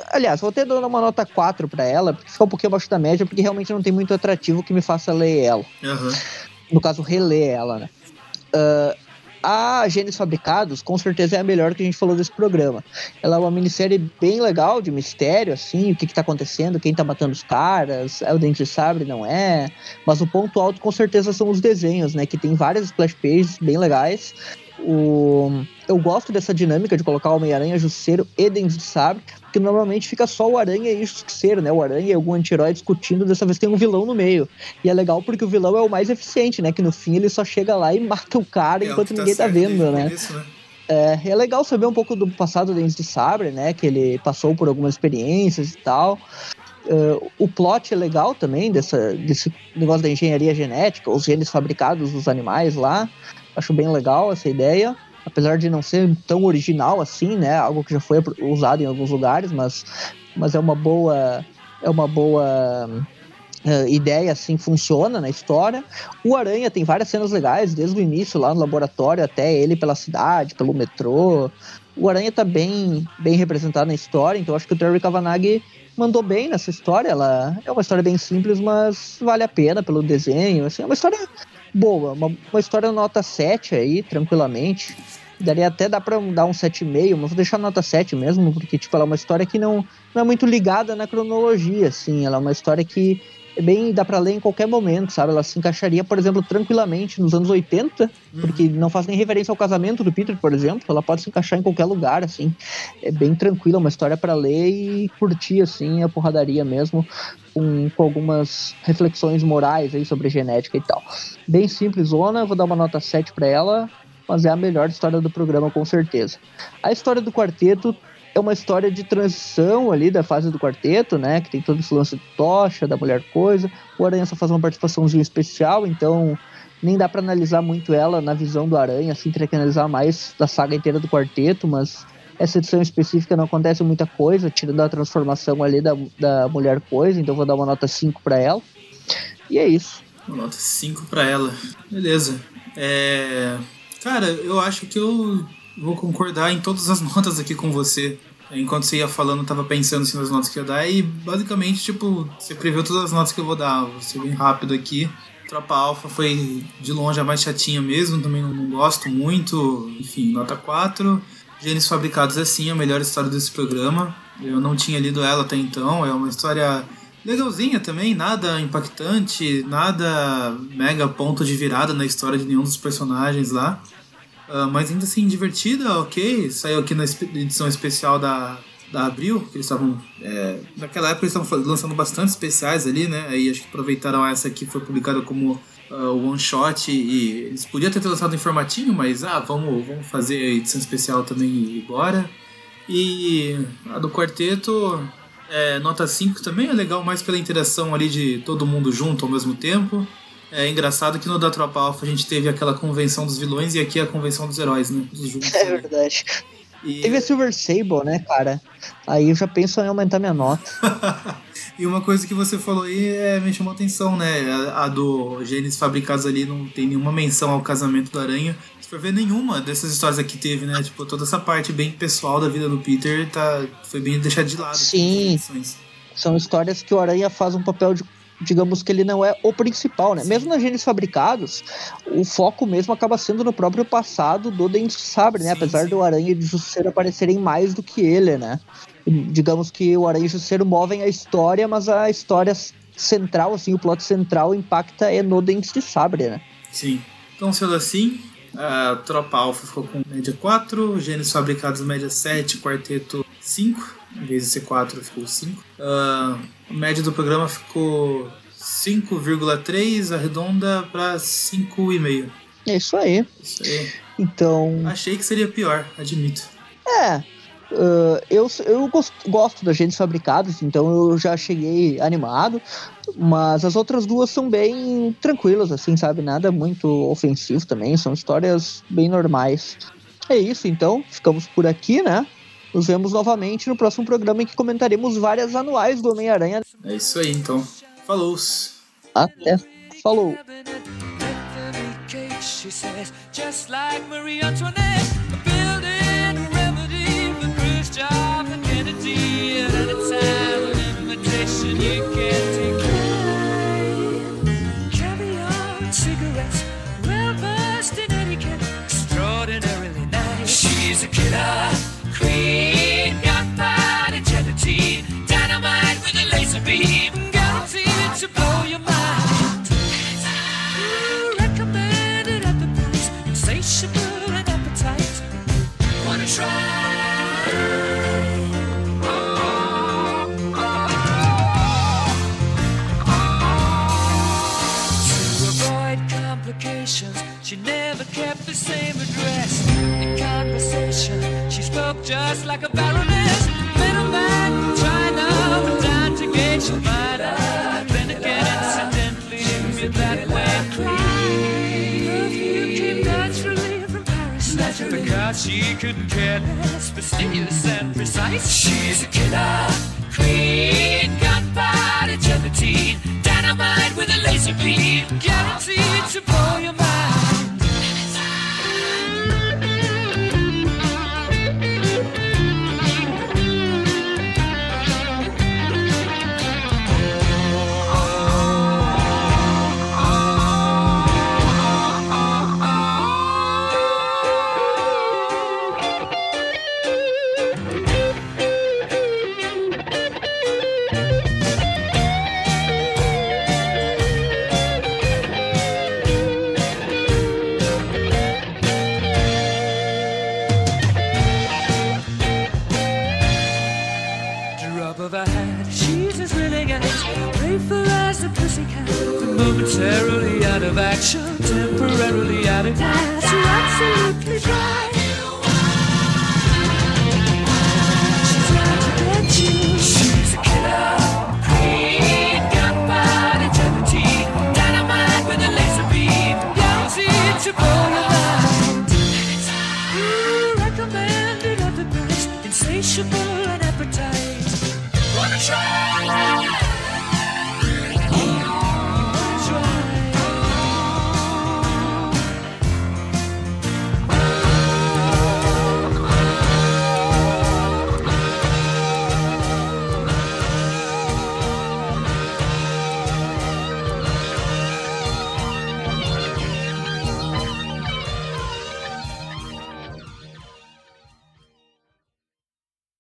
Aliás, vou até dar uma nota 4 para ela, porque fica um pouquinho abaixo da média, porque realmente não tem muito atrativo que me faça ler ela. Uhum. No caso, reler ela, né? Uh, a Gênesis Fabricados, com certeza, é a melhor que a gente falou desse programa. Ela é uma minissérie bem legal, de mistério, assim, o que, que tá acontecendo, quem tá matando os caras, é o Dente de Sabre, não é. Mas o ponto alto, com certeza, são os desenhos, né? Que tem várias splash pages bem legais. O... Eu gosto dessa dinâmica de colocar o Homem-Aranha, Jusceiro e Sabre, porque normalmente fica só o Aranha e o Justiceiro, né? O Aranha e algum anti-herói discutindo, dessa vez tem um vilão no meio. E é legal porque o vilão é o mais eficiente, né? Que no fim ele só chega lá e mata o cara é enquanto o ninguém tá, tá vendo, né? Isso, né? É, é legal saber um pouco do passado do Dente de Sabre, né? Que ele passou por algumas experiências e tal. Uh, o plot é legal também dessa, desse negócio da engenharia genética, os genes fabricados dos animais lá. Acho bem legal essa ideia apesar de não ser tão original assim, né? Algo que já foi usado em alguns lugares, mas, mas é uma boa é uma boa uh, ideia, assim, funciona na história. O Aranha tem várias cenas legais, desde o início lá no laboratório até ele pela cidade, pelo metrô. O Aranha tá bem, bem representado na história, então acho que o Terry Kavanagh mandou bem nessa história. Ela é uma história bem simples, mas vale a pena pelo desenho. Assim, é uma história boa, uma, uma história nota 7 aí, tranquilamente. Daria até dá pra dar um 7,5, mas vou deixar nota 7 mesmo, porque tipo, ela é uma história que não, não é muito ligada na cronologia, assim. Ela é uma história que bem dá para ler em qualquer momento, sabe? Ela se encaixaria, por exemplo, tranquilamente nos anos 80, uhum. porque não faz nem referência ao casamento do Peter, por exemplo. Ela pode se encaixar em qualquer lugar, assim. É bem tranquila, uma história para ler e curtir, assim, a porradaria mesmo, com, com algumas reflexões morais aí sobre genética e tal. Bem simples, zona, vou dar uma nota 7 para ela, mas é a melhor história do programa, com certeza. A história do quarteto é uma história de transição ali da fase do quarteto, né? Que tem todo esse lance de tocha, da mulher coisa. O Aranha só faz uma participaçãozinha especial, então nem dá para analisar muito ela na visão do Aranha, assim, teria que analisar mais da saga inteira do quarteto, mas essa edição específica não acontece muita coisa, tirando a transformação ali da, da mulher coisa, então vou dar uma nota 5 para ela. E é isso. Uma nota 5 para ela. Beleza. É... Cara, eu acho que eu vou concordar em todas as (laughs) notas aqui com você. Enquanto você ia falando, eu tava pensando assim, nas notas que eu ia dar e basicamente, tipo, você previu todas as notas que eu vou dar. Vou ser bem rápido aqui. Tropa Alpha foi de longe a mais chatinha mesmo, também não, gosto muito. Enfim, nota 4. Genes Fabricados é sim a melhor história desse programa. Eu não tinha lido ela até então, é uma história legalzinha também, nada impactante, nada mega ponto de virada na história de nenhum dos personagens lá. Uh, mas ainda assim divertida, ok. Saiu aqui na edição especial da, da Abril, que eles estavam. É, naquela época eles estavam lançando bastante especiais ali, né? Aí acho que aproveitaram essa que foi publicada como uh, one shot e eles podiam ter lançado em formatinho, mas ah, vamos, vamos fazer a edição especial também e bora. E a do quarteto, é, nota 5 também é legal, mais pela interação ali de todo mundo junto ao mesmo tempo. É engraçado que no da Tropa Alpha a gente teve aquela convenção dos vilões e aqui a convenção dos heróis, né? (laughs) Juntos, É né? verdade. E, Teve a Silver Sable, né, cara? Aí eu já penso em aumentar minha nota. (laughs) e uma coisa que você falou aí é, me chamou atenção, né? A, a do Genes Fabricados ali não tem nenhuma menção ao casamento do Aranha. Se for ver nenhuma dessas histórias aqui teve, né? Tipo, toda essa parte bem pessoal da vida do Peter tá, foi bem deixada de lado. Sim. edições. São histórias que o Aranha faz um papel de. Digamos que ele não é o principal, né? Sim. Mesmo nas genes fabricados, o foco mesmo acaba sendo no próprio passado do Dente Sabre, né? Sim, Apesar sim. do Aranha e do Justiceiro aparecerem mais do que ele, né? Digamos que o Aranha e o Justiceiro movem a história, mas a história central, assim, o plot central impacta é no Dente de Sabre, né? Sim. Então, sendo assim, a Tropa Alpha ficou com média 4, Gênios Fabricados média 7, Quarteto 5, em vez de ser 4 ficou 5. Ah, a média do programa ficou 5,3, arredonda para 5,5. É isso aí. Isso aí. Então, Achei que seria pior, admito. É. uh, eu eu gos- gosto das gentes fabricadas, então eu já cheguei animado. Mas as outras duas são bem tranquilas, assim, sabe? Nada muito ofensivo também. São histórias bem normais. É isso, então. Ficamos por aqui, né? Nos vemos novamente no próximo programa em que comentaremos várias anuais do Homem-Aranha. É isso aí, então. Falou! Até. Falou! She's a killer queen, gunpowder gelatine, dynamite with a laser beam, she couldn't care less, fastidious and precise. She's a killer queen, gunpowder gelatine, dynamite with a laser beam, guaranteed to blow your mind. Momentarily out of action, temporarily out of gas, absolutely dry.